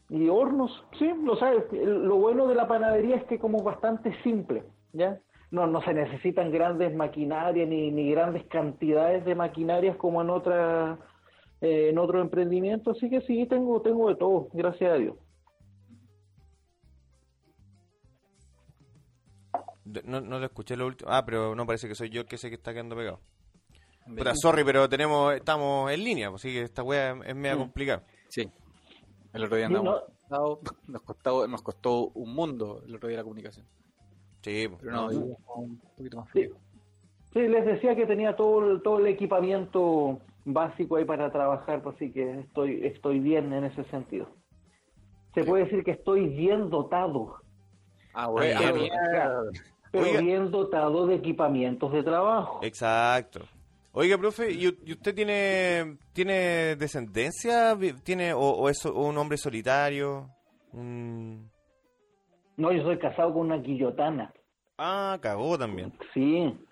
y hornos, sí, lo sabes. Lo bueno de la panadería es que como bastante simple, ¿ya? No, no se necesitan grandes maquinarias ni, ni grandes cantidades de maquinarias como en otras eh, en otro emprendimiento, así que sí, tengo, tengo de todo, gracias a Dios. No, no lo escuché lo último. Ah, pero no parece que soy yo el que sé que está quedando pegado. Pero, sorry, pero tenemos estamos en línea, pues, así que esta wea es media complicada. Sí. El otro día andamos. nos, costó, nos costó un mundo el otro día la comunicación. Sí, pues. pero no, un poquito más frío. Sí. les decía que tenía todo todo el equipamiento básico ahí para trabajar, pues así que estoy, estoy bien en ese sentido. Se puede decir que estoy bien dotado. Ah, bueno, pero, bien dotado de equipamientos de trabajo. Exacto. Oiga, profe, ¿y usted tiene tiene descendencia? ¿Tiene o, es un hombre solitario? No, yo soy casado con una guillotana. Ah, cagó también. Sí.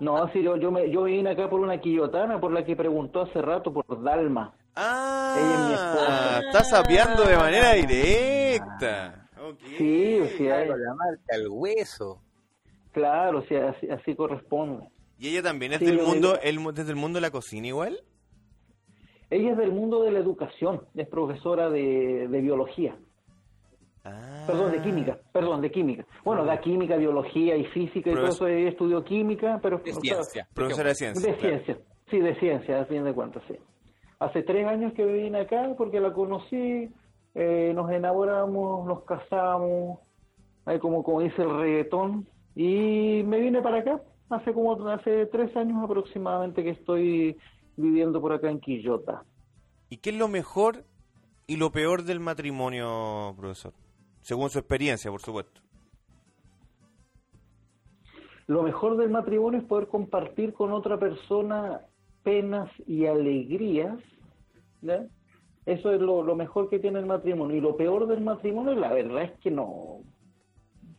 No, sí, yo, yo, me, yo vine acá por una quillotana, por la que preguntó hace rato, por Dalma. Ah, Ella es mi esposa. está sapeando de manera directa. Sí, o sea, la marca, el hueso. Claro, sea, así, así corresponde. ¿Y ella también es del mundo, el, desde el mundo de la cocina igual? Ella es del mundo de la educación, es profesora de, de biología. Perdón, de química, perdón, de química. Bueno, da química, biología y física y todo eso, estudió química, pero... De ciencia. Profesora de ciencia. De ciencia, sí, de ciencia, a fin de cuentas, sí. Hace tres años que vine acá porque la conocí, eh, nos enamoramos, nos casamos, ahí como, como dice el reggaetón, y me vine para acá, hace como hace tres años aproximadamente que estoy viviendo por acá en Quillota. ¿Y qué es lo mejor y lo peor del matrimonio, profesor? según su experiencia, por supuesto. Lo mejor del matrimonio es poder compartir con otra persona penas y alegrías. Eso es lo, mejor que tiene el matrimonio. Y lo peor del matrimonio, la verdad es que no,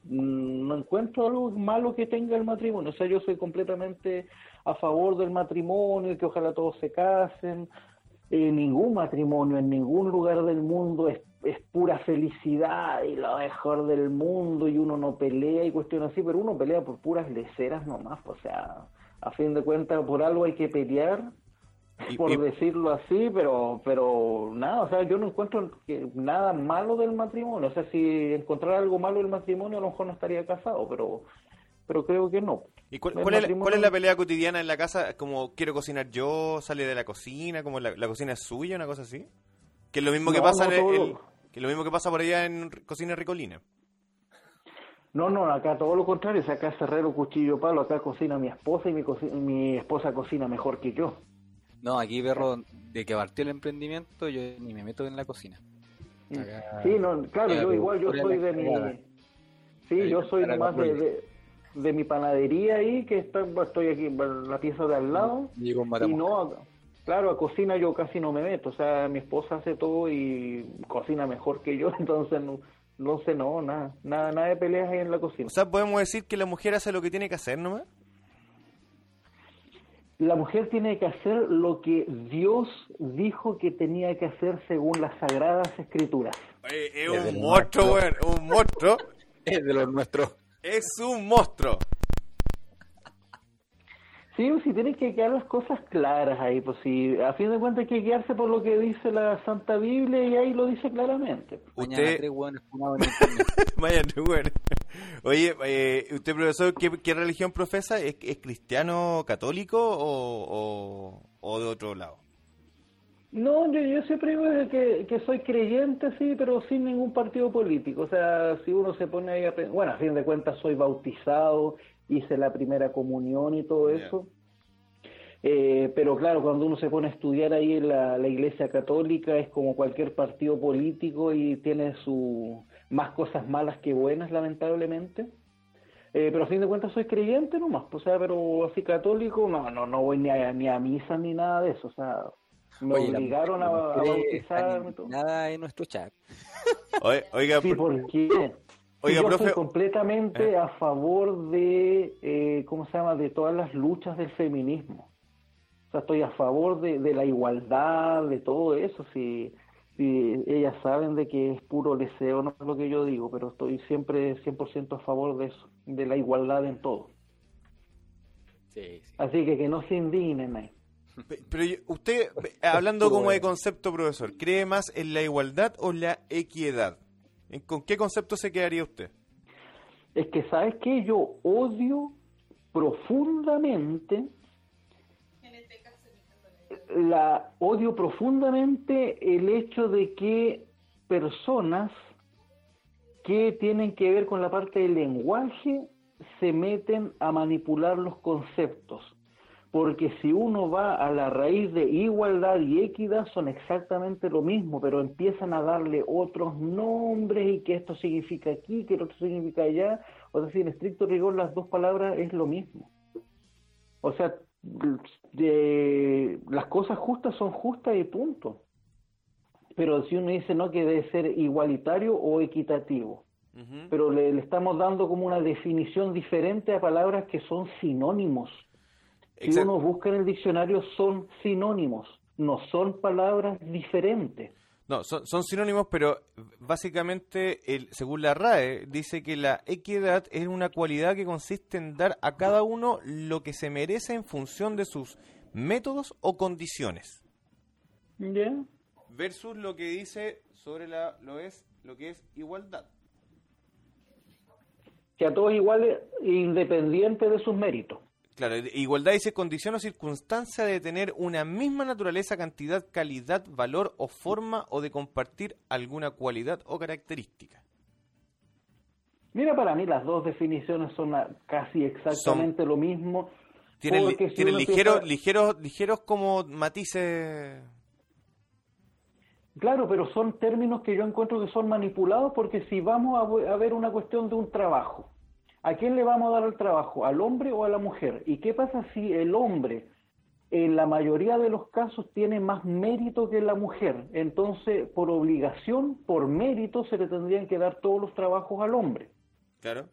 no encuentro algo malo que tenga el matrimonio. O sea, yo soy completamente a favor del matrimonio que ojalá todos se casen. Eh, ningún matrimonio en ningún lugar del mundo es es pura felicidad y lo mejor del mundo y uno no pelea y cuestiones así, pero uno pelea por puras leceras nomás, o sea, a fin de cuentas por algo hay que pelear, por decirlo así, pero pero nada, o sea, yo no encuentro nada malo del matrimonio, o sea, si encontrara algo malo del matrimonio a lo mejor no estaría casado, pero pero creo que no. ¿Y cuál, es, la pelea cotidiana en la casa? Como quiero cocinar yo, sale de la cocina, como la, cocina es suya, una cosa así. Que es lo mismo que pasa el, que lo mismo que pasa por allá en Cocina Ricolina. No, no, acá todo lo contrario, acá es herrero, cuchillo, palo, acá cocina mi esposa y mi, mi esposa cocina mejor que yo. No, aquí perro, de que partió el emprendimiento, yo ni me meto en la cocina. sí, no, claro, yo igual, yo soy de mi... Sí, yo soy nomás de, de, mi panadería ahí, que está, estoy aquí en la pieza de al lado. Y, y no, Claro, a cocina yo casi no me meto, o sea, mi esposa hace todo y cocina mejor que yo, entonces no, no sé, no, nada, nada, nada de peleas ahí en la cocina. O sea, podemos decir que la mujer hace lo que tiene que hacer nomás. La mujer tiene que hacer lo que Dios dijo que tenía que hacer según las sagradas escrituras. es un monstruo, güey, un monstruo. es de los nuestros. Es un monstruo. Sí, si tienen que quedar las cosas claras ahí, pues si a fin de cuentas hay que guiarse por lo que dice la Santa Biblia y ahí lo dice claramente. Usted... Oye, eh, usted profesor, ¿qué, religión profesa? ¿Es, cristiano católico o, o, de otro lado? No, yo, yo siempre digo que, que soy creyente, sí, pero sin ningún partido político. O sea, si uno se pone ahí a... Bueno, a fin de cuentas soy bautizado, hice la primera comunión y todo eso. Eh, pero claro, cuando uno se pone a estudiar ahí en la, la, Iglesia Católica es como cualquier partido político y tiene su más cosas malas que buenas, lamentablemente. Eh, pero a fin de cuentas soy creyente nomás, o sea, pero así católico, no, no, no voy ni a, ni a misa ni nada de eso, o sea, me obligaron a, a bautizar. Nada en nuestro chat. Oiga, sí, ¿por qué? Oiga, yo profe. estoy completamente a favor de, eh, ¿cómo se llama?, de todas las luchas del feminismo. O sea, estoy a favor de, de la igualdad, de todo eso. Si, si ellas saben de que es puro deseo, no es lo que yo digo, pero estoy siempre 100% a favor de eso, de la igualdad en todo. Sí, sí. Así que que no se indignen ahí. Pero usted, hablando como de concepto, profesor, ¿cree más en la igualdad o la equidad? ¿Con qué concepto se quedaría usted? Es que, ¿sabes qué? Yo odio profundamente la odio profundamente el hecho de que personas que tienen que ver con la parte del lenguaje se meten a manipular los conceptos porque si uno va a la raíz de igualdad y equidad son exactamente lo mismo, pero empiezan a darle otros nombres y que esto significa aquí, que esto significa allá, o sea, si en estricto rigor las dos palabras es lo mismo. O sea, de, las cosas justas son justas y punto. Pero si uno dice no que debe ser igualitario o equitativo, uh -huh. pero le, le estamos dando como una definición diferente a palabras que son sinónimos. Si Exacto. uno busca en el diccionario son sinónimos, no son palabras diferentes. No, son, son sinónimos, pero básicamente, el, según la RAE, dice que la equidad es una cualidad que consiste en dar a cada uno lo que se merece en función de sus métodos o condiciones. Yeah. Versus lo que dice sobre la, lo, es, lo que es igualdad. Que a todos iguales, independiente de sus méritos. Claro, igualdad dice condición o circunstancia de tener una misma naturaleza, cantidad, calidad, valor o forma o de compartir alguna cualidad o característica. Mira, para mí las dos definiciones son casi exactamente son, lo mismo. Tienen, li, si tienen ligeros, piensa... ligeros, ligeros como matices. Claro, pero son términos que yo encuentro que son manipulados porque si vamos a, a ver una cuestión de un trabajo, ¿A quién le vamos a dar el trabajo? ¿Al hombre o a la mujer? ¿Y qué pasa si el hombre en la mayoría de los casos tiene más mérito que la mujer? Entonces, por obligación, por mérito, se le tendrían que dar todos los trabajos al hombre. Claro.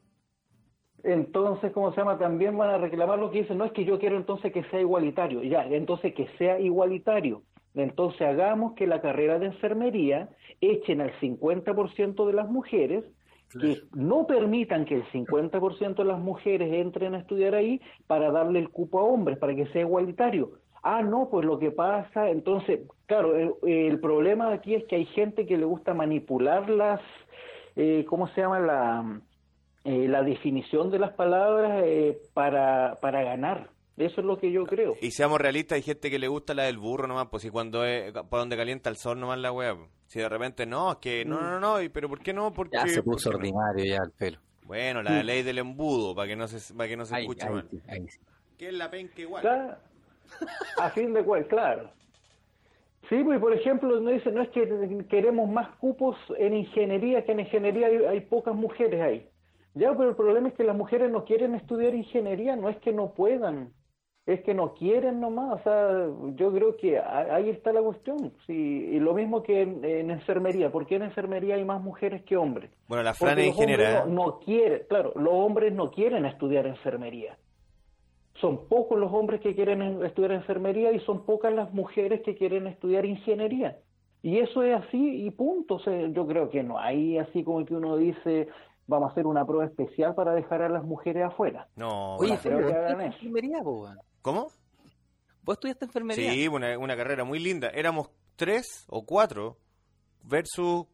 Entonces, ¿cómo se llama? También van a reclamar lo que dicen, no es que yo quiero entonces que sea igualitario. Ya, entonces que sea igualitario. Entonces hagamos que la carrera de enfermería echen al 50% de las mujeres que no permitan que el 50% de las mujeres entren a estudiar ahí para darle el cupo a hombres, para que sea igualitario. Ah, no, pues lo que pasa, entonces, claro, el, el problema aquí es que hay gente que le gusta manipular las, eh, ¿cómo se llama? La, eh, la definición de las palabras eh, para, para ganar. Eso es lo que yo creo. Y seamos realistas, hay gente que le gusta la del burro nomás, pues si cuando es, para donde calienta el sol nomás la wea. Si de repente no, es que no, no, no, pero ¿por qué no? Porque, ya se puso porque ordinario no? ya el pelo. Bueno, la ley del embudo, para que no se, para que no se Ahí, escuche ahí mal. sí, ahí sí. Que es la penca igual. Claro. A fin de cuentas, claro. Sí, pues por ejemplo, no, dice, no es que queremos más cupos en ingeniería, que en ingeniería hay, hay pocas mujeres ahí. Ya, pero el problema es que las mujeres no quieren estudiar ingeniería, no es que no puedan, es que no quieren nomás, o sea, yo creo que ahí está la cuestión, sí, y lo mismo que en, en enfermería, ¿por qué en enfermería hay más mujeres que hombres? Bueno, la Fran ingeniera. ¿eh? No, no quieren, claro, los hombres no quieren estudiar enfermería. Son pocos los hombres que quieren en- estudiar enfermería y son pocas las mujeres que quieren estudiar ingeniería. Y eso es así y punto. O sea, yo creo que no hay así como que uno dice, vamos a hacer una prueba especial para dejar a las mujeres afuera. No, Oye, Fernando, que ¿tú hagan estudiaste eso. enfermería, weón? ¿Cómo? ¿Vos estudiaste enfermería? Sí, una, una carrera muy linda. Éramos tres o cuatro versus,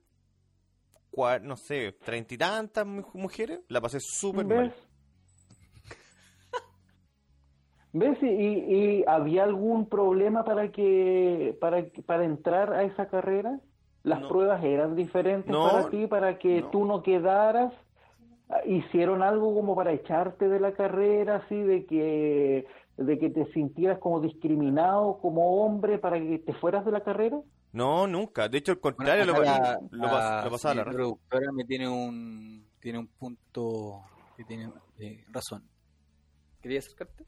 cua- no sé, treinta y tantas mu- mujeres. La pasé súper mal. ¿Ves? Y, y había algún problema para que para, para entrar a esa carrera? ¿Las No. pruebas eran diferentes No, para ti, para que no. tú no quedaras? ¿Hicieron algo como para echarte de la carrera, así, de que, de que te sintieras como discriminado como hombre para que te fueras de la carrera? No, nunca. De hecho, al Bueno, contrario, lo, acá lo, la- la lo pasaba a la productora me tiene un tiene un punto que tiene eh, razón. ¿Querías acercarte?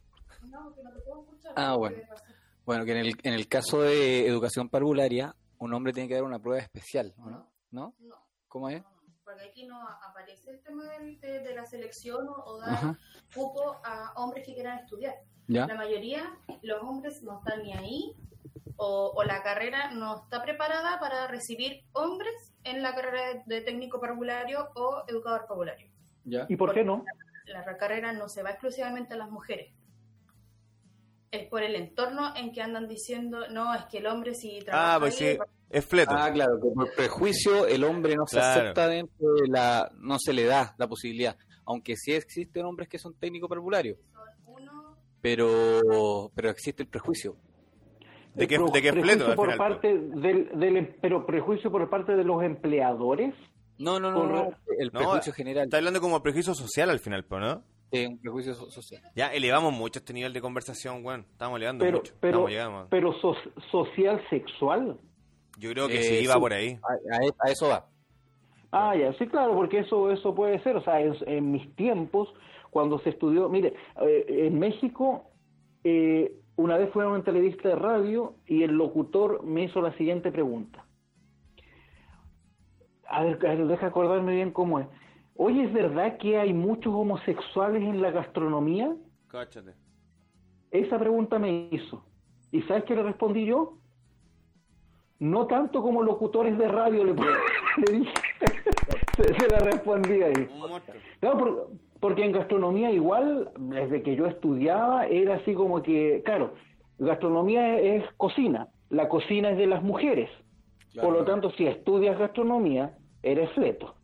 No, que no te puedo escuchar. Ah, ¿qué bueno. Bueno, que en el, en el caso de educación parvularia, un hombre tiene que dar una prueba especial, ¿o ¿no? ¿No? No, ¿Cómo es? porque aquí no aparece el tema de, de la selección o, o dar Ajá. cupo a hombres que quieran estudiar. ¿Ya? La mayoría, los hombres no están ni ahí o, o la carrera no está preparada para recibir hombres en la carrera de, técnico parvulario o educador parvulario. ¿Ya? ¿Y por qué no? La carrera no se va exclusivamente a las mujeres. Es por el entorno en que andan diciendo, no, es que el hombre si trabaja Ah, pues ahí, sí, es fleto. Ah, claro, que por prejuicio el hombre no se acepta dentro de la... no se le da la posibilidad. Aunque sí existen hombres que son técnicos parvularios, pero, pero existe el prejuicio. ¿De qué, de qué es prejuicio fleto al por final? pues. parte del, del- pero prejuicio por parte de los empleadores No, no, no, Por- no, el No, prejuicio general, Está hablando como prejuicio social al final, pues, ¿no? Un prejuicio so- social. Ya elevamos mucho este nivel de conversación, weón. Estamos elevando pero mucho. pero Estamos llegando. pero so- social sexual Yo creo que Eh, sí iba sí. por ahí. A, a- a eso va. ah ya sí claro porque eso eso puede ser o sea en, en mis tiempos cuando se estudió mire eh, en México eh, una vez fue a una entrevista de radio y el locutor me hizo la siguiente pregunta a ver, a ver, deja acordarme bien cómo es oye es verdad que hay muchos homosexuales en la gastronomía Cáchate. Esa pregunta me hizo. ¿Y sabes qué le respondí yo? No tanto como locutores de radio, le, le dije. se, se la respondí ahí. Claro, por- porque en gastronomía igual, desde que yo estudiaba, era así como que, claro, gastronomía es, es cocina. La cocina es de las mujeres. Claro. Por lo tanto, si estudias gastronomía, eres fleto.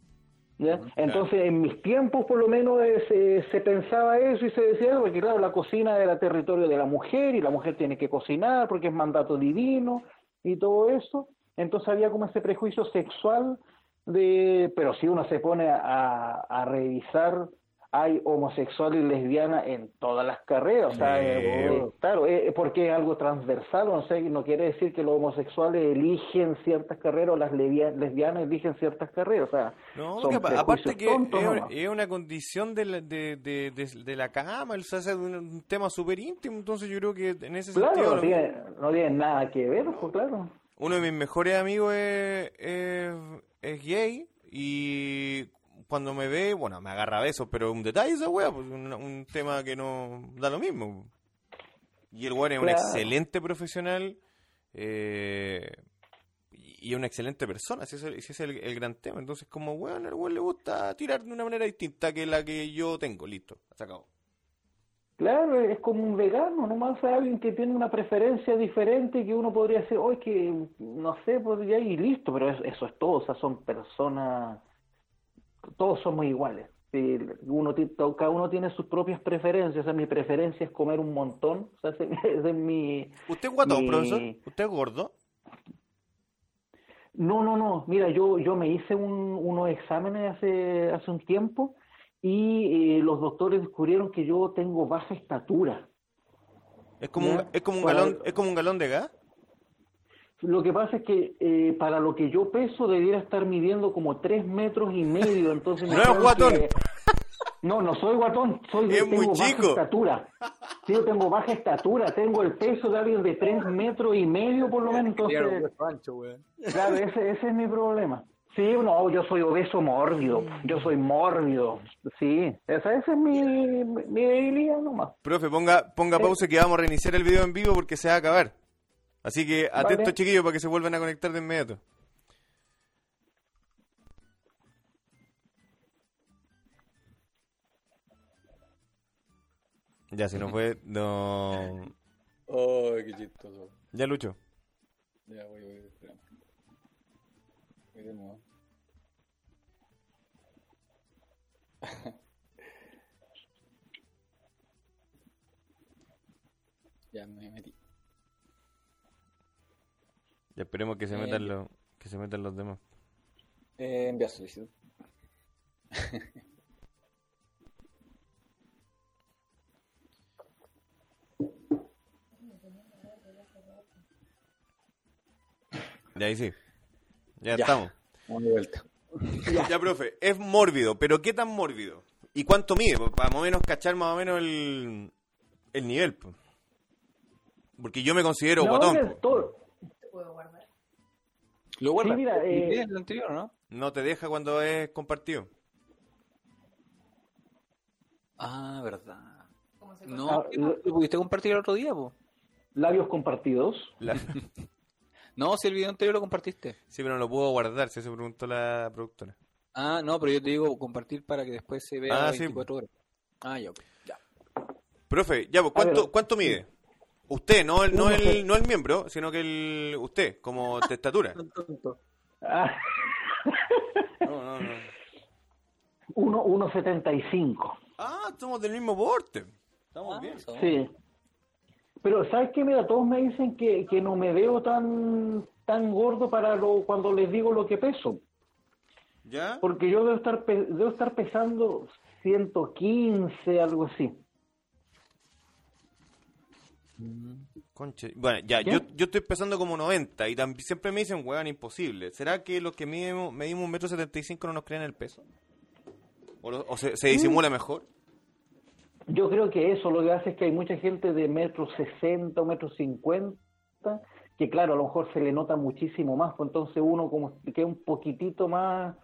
¿Ya? Entonces, en mis tiempos, por lo menos, eh, se, se pensaba eso y se decía, porque claro, la cocina era territorio de la mujer y la mujer tiene que cocinar porque es mandato divino y todo eso. Entonces había como ese prejuicio sexual de, pero si uno se pone a, a revisar, hay homosexuales y lesbianas en todas las carreras, o sea, eh, claro, eh, porque es algo transversal, no sé, no quiere decir que los homosexuales eligen ciertas carreras o las lesbia- lesbianas eligen ciertas carreras, o sea, No, son que apa- aparte que tontos es, una condición de la, de, de, de, de la cama, o sea, es un, un tema súper íntimo, entonces yo creo que en ese Claro, sentido... no tiene, no tiene nada que ver, pues claro. Uno de mis mejores amigos es, es, es gay y cuando me ve, bueno, me agarra besos, pero un detalle esa wea, pues un, un tema que no da lo mismo. Y el weón es un Claro. excelente profesional eh, y una excelente persona, ese es el, ese es el, el gran tema. Entonces, como weón, al weón le gusta tirar de una manera distinta que la que yo tengo, listo, se acabó. Claro, es como un vegano, nomás es alguien que tiene una preferencia diferente que uno podría decir, hoy que no sé, pues ya y listo, pero es- eso es todo, o sea, son personas, todos somos iguales. Uno, cada uno tiene sus propias preferencias, o sea, mi preferencia es comer un montón, o sea, ese, ese es mi... ¿Usted es guatón, Mi- profesor? ¿Usted es gordo? No, no, no, mira, yo, yo me hice un- unos exámenes hace, hace un tiempo y eh, los doctores descubrieron que yo tengo baja estatura. ¿Es como, un, es como un galón, es como un galón de gas? Lo que pasa es que eh, para lo que yo peso debiera estar midiendo como tres metros y medio, entonces... me No es guatón. que- No, no soy guatón, soy Es muy tengo baja chico. estatura. Sí, yo tengo baja estatura, tengo el peso de alguien de tres metros y medio por lo menos, entonces... Claro, ese, ese es mi problema. Sí, no, yo soy obeso mórbido, yo soy mórbido, sí, esa, esa es mi, mi debilidad nomás. Profe, ponga, ponga Sí. pausa que vamos a reiniciar el video en vivo porque se va a acabar. Así que atentos Vale. chiquillos para que se vuelvan a conectar de inmediato. Ya, si no fue, no... Oh, qué chistoso. Ya, Lucho. Ya, voy, voy, espera. Voy de nuevo. Ya me metí. Ya esperemos que se Eh, metan los, que se metan los demás. Eh, enviar solicitud. Ya ahí sí. Ya, Ya. estamos. Vamos de vuelta. Ya. profe, es mórbido, pero ¿qué tan mórbido? ¿Y cuánto mide? Pues, Para más o menos cachar más o menos el, el nivel. pues. Porque yo me considero No, guatón. pues. todo-. Lo guardas. Sí, mira, eh, ¿Y el anterior, ¿no? No te deja cuando es compartido. Ah, verdad. ¿Cómo se No, Ah, ¿lo, pudiste compartir el otro día, po? labios compartidos. La- No, si el video anterior lo compartiste. Sí, pero no lo puedo guardar, si se preguntó la productora. Ah, no, pero yo te digo compartir para que después se vea Ah, sí, 24 horas. Ah, ya, ok. ya. Profe, ya, pues. ¿cuánto, ¿cuánto mide? Usted, no el, no, el, no el miembro, sino que el usted, como testatura. Ah, No, no, no. uno- 1.75. Ah, somos del mismo porte. Estamos Ah, bien. eso. Sí. Pero, ¿sabes qué? Mira, todos me dicen que, que no me veo tan tan gordo para lo cuando les digo lo que peso. ¿Ya? Porque yo debo estar, pe- debo estar pesando 115, algo así. Conche. Bueno, ya, ¿Qué? yo, yo estoy pesando como 90 y también siempre me dicen, weón, imposible. ¿Será que los que medimos, medimos un metro setenta y cinco no nos creen el peso? ¿O, lo- o se, se disimula mejor? Yo creo que eso lo que hace es que hay mucha gente de metro 60 o metro 50 que claro, a lo mejor se le nota muchísimo más, pues entonces uno como que queda un poquitito más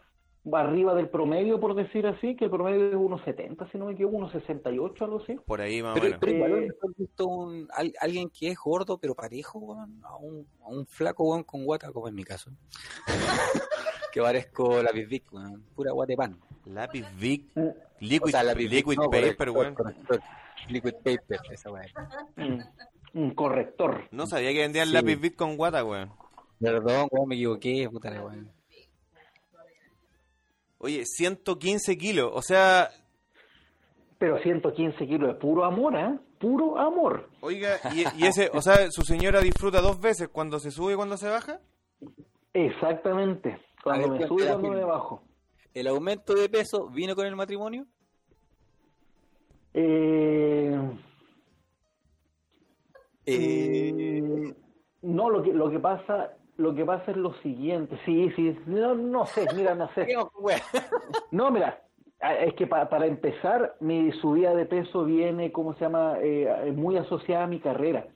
arriba del promedio, por decir así, que el promedio es 1,70, si no me equivoco, 1,68, algo así. Por ahí más o Pero, menos. pero igual, Eh, ¿has visto un, al- alguien que es gordo pero parejo, weón? A un, a un flaco, weón, con guata, como en mi caso. que parezco la Big Vic, weón. Pura guata de pan. Lápiz Vic, Mm, liquid, O sea, lápiz Bic, liquid no, paper, weón. Liquid paper, esa weón. mm, Un corrector. No sabía que vendían Sí. lápiz Vic con guata, weón. Perdón, weón, me equivoqué, puta la weón. Oye, 115 kilos, o sea, Pero 115 kilos de puro amor, ¿eh? Puro amor. oiga, y, y ese, o sea, su señora disfruta dos veces, cuando se sube y cuando se baja. Exactamente. Cuando ver, me subo y cuando me bajo. ¿El aumento de peso vino con el matrimonio? Eh, Eh, Mm, No, lo que lo que pasa lo que pasa es lo siguiente. Sí, sí, no, no sé, mira, no sé. No, mira, es que pa- para empezar, mi subida de peso viene, ¿cómo se llama? Eh, muy asociada a mi carrera.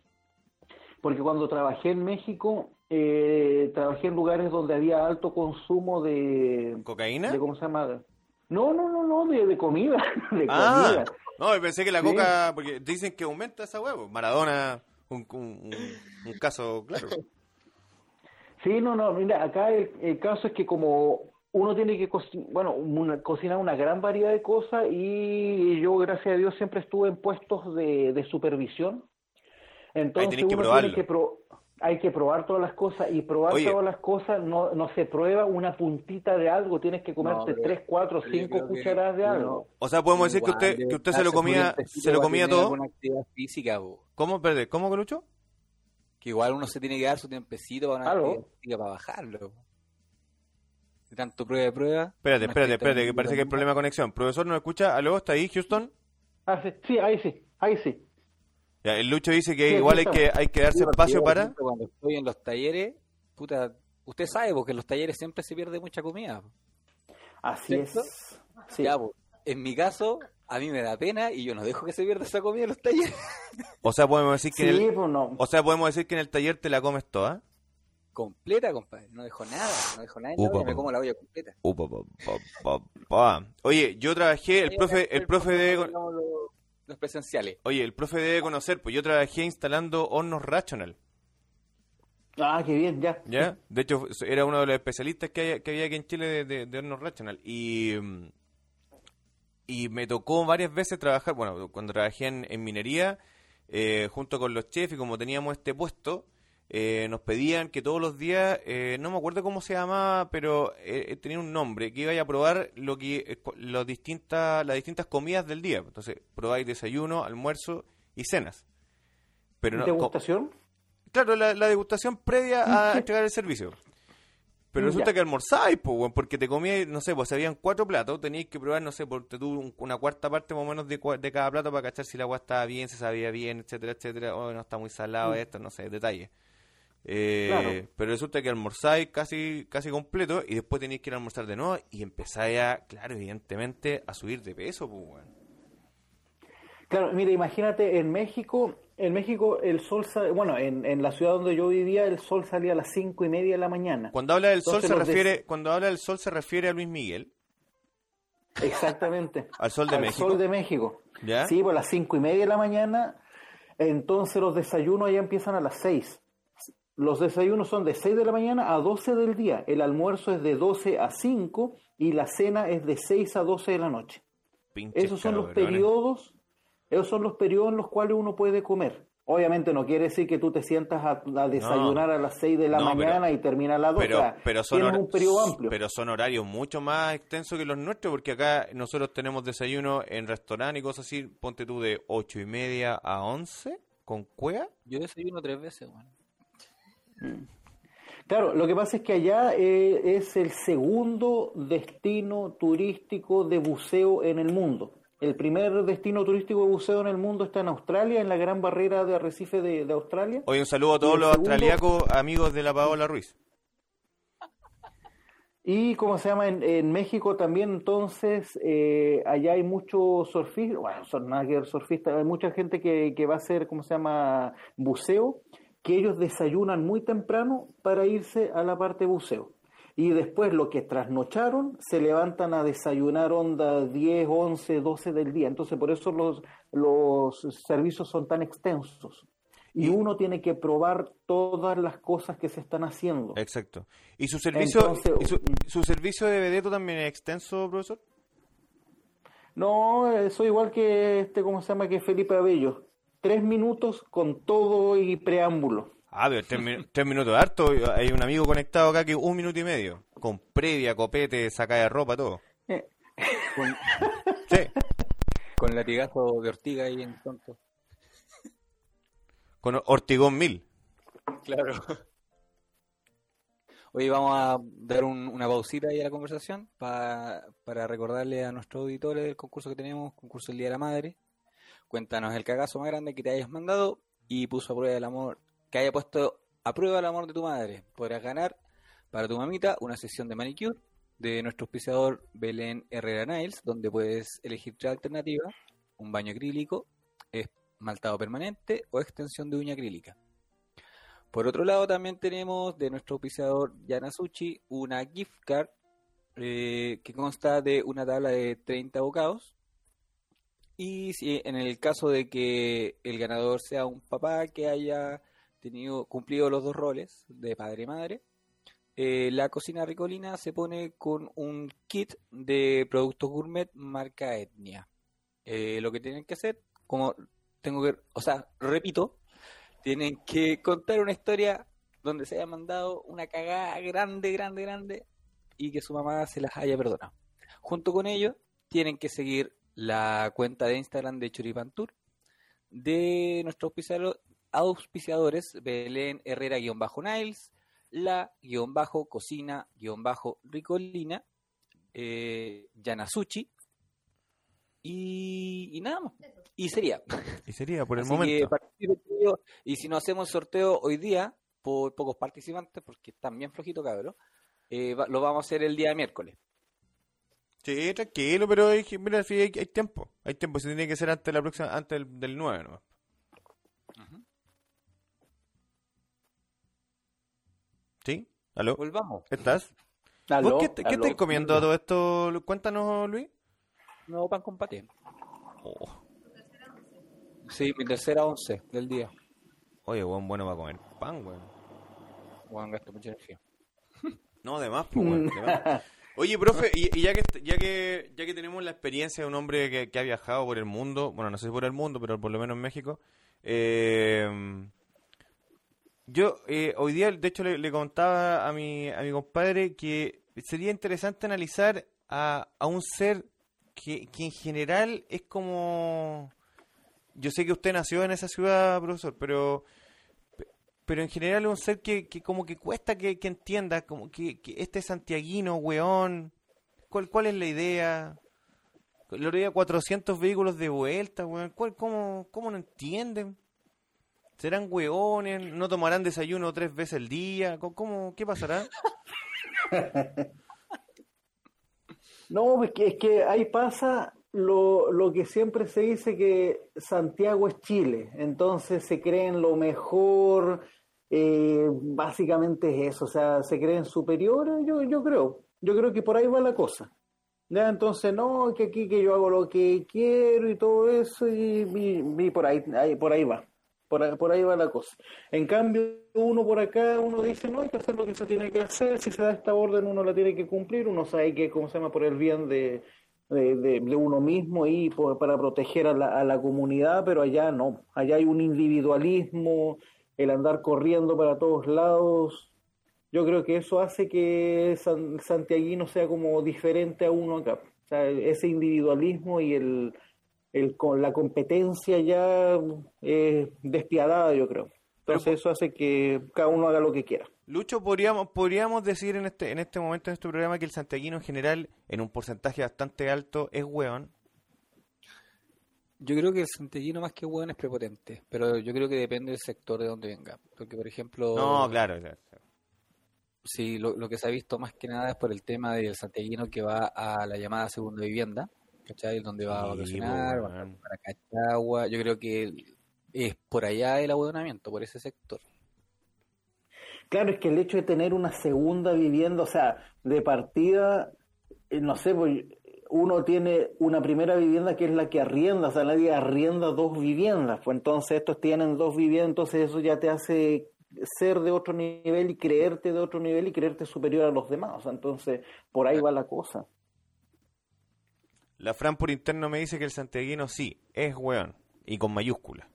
Porque cuando trabajé en México, eh, trabajé en lugares donde había alto consumo de, ¿Cocaína? de ¿cómo se llama? No, no, no, no, de, de comida, de Ah, comida. no, pensé que la Sí. coca, porque dicen que aumenta esa huevo. Maradona, un, un, un- un caso claro. Sí, no, no, mira, acá el, el caso es que como uno tiene que cocinar, bueno, una- cocinar una gran variedad de cosas y yo, gracias a Dios, siempre estuve en puestos de, de supervisión. Entonces que uno probarlo. tiene que pro- hay que probar todas las cosas y probar Oye. todas las cosas no, no se prueba una puntita de algo, tienes que comerte pero- tres, cuatro, cinco que cucharadas de algo. O sea, podemos decir que usted, que usted se lo comía, se lo comía todo. física. ¿Cómo, perdón, cómo, Colucho? Que igual uno se tiene que dar su tiempecito para una para bajarlo. De tanto prueba de prueba. Espérate, espérate, espérate, que parece que hay problema de conexión. Profesor, ¿nos escucha? ¿Aló? ¿Está ahí, Houston? Ah, sí, sí, ahí sí, ahí sí. Ya, el Lucho dice que Sí, igual hay que, hay que darse espacio para... Cuando estoy en los talleres, puta, usted sabe, porque en los talleres siempre se pierde mucha comida. Así ¿Cierto? es. Sí. Ya, po. en mi caso, a mí me da pena y yo no dejo que se pierda esa comida en los talleres. O sea, podemos decir que en Sí, el, pues no. o sea, podemos decir que en el taller te la comes toda. Completa, compadre. No dejo nada, no dejo nada Upa, olla, me como la olla completa. Upa, pa, pa, pa, pa. Oye, yo trabajé, el profe, el profe debe, Digamos, Los, presenciales. oye, el profe debe conocer, pues yo trabajé instalando hornos Rational, Ah, qué bien, ya. ¿ya? De hecho, era uno de los especialistas que, hay- que había aquí en Chile de, de- de hornos Rational. Y, mm, y me tocó varias veces trabajar, bueno, cuando trabajé en, en minería, eh, junto con los chefs y como teníamos este puesto, eh, nos pedían que todos los días, eh, no me acuerdo cómo se llamaba, pero eh, tenía un nombre, que iba a probar lo que, eh, los distintas, las distintas comidas del día. Entonces, probáis desayuno, almuerzo y cenas. Pero no, ¿Degustación? claro, la, la degustación previa a entregar el servicio. Pero Ya. resulta que almorzáis, pues, weón, porque te comías, no sé, pues habían cuatro platos, tenías que probar, no sé, porque un- una cuarta parte más o menos de, de cada plato para cachar si la agua estaba bien, si sabía bien, etcétera, etcétera, o no está muy salado esto, no sé, detalles. Eh, Claro. Pero resulta que almorzáis casi, casi completo y después tenéis que ir a almorzar de nuevo y empezáis a, claro, evidentemente, a subir de peso, pues, weón. Claro, mira, imagínate, en México, en México el sol, sa- bueno, en, en la ciudad donde yo vivía, el sol salía a las cinco y media de la mañana. Cuando habla del sol se de- refiere, cuando habla del sol se refiere a Luis Miguel, Exactamente. al sol de Al México. sol de México. ¿Ya? Sí, pues a las cinco y media de la mañana, entonces los desayunos ya empiezan a las seis. Los desayunos son de 6 de la mañana a 12 del día. El almuerzo es de 12 a 5 y la cena es de 6 a 12 de la noche. Pinches Esos son los periodos, esos son los periodos en los cuales uno puede comer. Obviamente no quiere decir que tú te sientas a, a desayunar a las 6 de la No, pero- mañana y termina a las 2. pero, pero son un periodo amplio. pero son horarios mucho más extensos que los nuestros porque acá nosotros tenemos desayuno en restaurante y cosas así ponte tú de ocho y media a 11 con cueva Yo desayuno tres veces, weón. Claro, lo que pasa es que allá eh, es el segundo destino turístico de buceo en el mundo. El primer destino turístico de buceo en el mundo está en Australia, en la gran barrera de arrecife de, de Australia. hoy un saludo a todos los segundo- australiacos amigos de la Paola Ruiz Y como se llama en, en México también, entonces, eh, allá hay muchos surfistas, bueno, son nada que surfistas, hay mucha gente que, que va a hacer, ¿cómo se llama?, buceo, que ellos desayunan muy temprano para irse a la parte buceo. Y después lo que trasnocharon, se levantan a desayunar onda 10, 11, 12 del día. Entonces, por eso los, los servicios son tan extensos. Y uno tiene que probar todas las cosas que se están haciendo. exacto y su servicio Entonces, y su, su servicio de vedeto también es extenso profesor No, eh, soy igual que este, ¿cómo se llama? Que Felipe Abello. Tres minutos con todo y preámbulo. Ah pero tres, mi- tres minutos harto hay un amigo conectado acá que un minuto y medio con previa copete saca de ropa todo Con, sí con latigazo de ortiga ahí en tonto. con Ortigón Mil Claro. Hoy vamos a dar un- una pausita ahí a la conversación pa- para recordarle a nuestros auditores del concurso que tenemos, concurso el Día de la Madre. Cuéntanos el cagazo más grande que te hayas mandado y puso a prueba el amor, que haya puesto a prueba el amor de tu madre. Podrás ganar para tu mamita una sesión de manicure de nuestro auspiciador Belén Herrera Niles, donde puedes elegir tres alternativas, un baño acrílico, esmaltado permanente o extensión de uña acrílica. Por otro lado, también tenemos de nuestro auspiciador Yanasuchi una gift card eh, que consta de una tabla de 30 bocados. Y si en el caso de que el ganador sea un papá que haya tenido cumplido los dos roles de padre y madre, eh, la cocina ricolina se pone con un kit de productos gourmet marca Etnia. Eh, lo que tienen que hacer, como tengo que, o sea, repito, tienen que contar una historia donde se haya mandado una cagada grande, grande, grande y que su mamá se las haya perdonado. Junto con ello, tienen que seguir la cuenta de Instagram de Churipantur de nuestros auspiciado- auspiciadores Belén Herrera-Niles, la guion bajo cocina guion bajo ricolina, eh, Yanasuchi y, y nada más. Y sería. y sería por el Así momento y si no hacemos sorteo hoy día, por pocos participantes, porque están bien flojitos, cabrón, eh, lo vamos a hacer el día miércoles. Sí, tranquilo, pero hay, mira, sí, hay, hay tiempo. Hay tiempo, se tiene que ser antes de la próxima, antes del, del 9 nomás. ¿Sí? ¿Aló? Volvamos. ¿Estás? Aló, ¿Vos qué, te- qué aló. estás comiendo a todo esto? Cuéntanos, Luis. Nuevo pan con paté. Oh, Sí, mi tercera once del día. oye, weón, bueno para comer pan, weón. Juan gasto mucha energía. No, además, pues, weón, de más. Oye, profe, y, y ya que ya que ya que tenemos la experiencia de un hombre que, que ha viajado por el mundo, bueno, no sé si por el mundo, pero por lo menos en México, eh, yo eh, hoy día, de hecho, le, contaba a mi a mi compadre que sería interesante analizar a, a un ser que, que en general es como yo sé que usted nació en esa ciudad, profesor, pero pero en general es un ser que, que como que cuesta que, entienda, como que, que este santiaguino, weón, ¿cuál, ¿cuál es la idea? Le haría 400 vehículos de vuelta, weón, ¿cuál, cómo, ¿cómo no entienden? ¿Serán weones? ¿No tomarán desayuno tres veces al día? ¿Cómo, cómo- qué pasará? No, es que, es que ahí pasa lo, lo que siempre se dice que Santiago es Chile, entonces se creen lo mejor, eh, básicamente es eso, o sea, se creen superiores, yo, yo creo, yo creo que por ahí va la cosa. Ya, entonces no, que aquí que yo hago lo que quiero y todo eso y, y- y por ahí, ahí- por ahí va. Por por ahí va la cosa. En cambio, uno por acá, uno dice, no, hay que hacer lo que se tiene que hacer, si se da esta orden uno la tiene que cumplir, uno sabe que, ¿cómo se llama?, por el bien de, de, uno mismo y por- para proteger a la, a la comunidad, pero allá no, allá hay un individualismo, el andar corriendo para todos lados, yo creo que eso hace que San, Santiaguino sea como diferente a uno acá. O sea, ese individualismo y el, el con la competencia ya es despiadada, yo creo. Entonces eso hace que cada uno haga lo que quiera. Lucho, podríamos, podríamos decir en este, en este momento en este programa que el santiaguino en general, en un porcentaje bastante alto, es weón. Yo creo que el santiaguino más que hueón es prepotente, pero yo creo que depende del sector de donde venga. Porque, por ejemplo, No, claro. claro. sí, lo, lo que se ha visto más que nada es por el tema del santiaguino que va a la llamada segunda vivienda, ¿cachai? Donde va a vacacionar, pues, va para Cachagua. Yo creo que es por allá el abuelamiento, por ese sector. Claro, es que el hecho de tener una segunda vivienda, o sea, de partida, eh, no sé, pues, uno tiene una primera vivienda que es la que arrienda, o sea, nadie arrienda dos viviendas, pues entonces estos tienen dos viviendas, entonces eso ya te hace ser de otro nivel y creerte de otro nivel y creerte superior a los demás, o sea, entonces por ahí va la cosa. La Fran por interno me dice que el santiaguino sí, es weón. Y con mayúscula.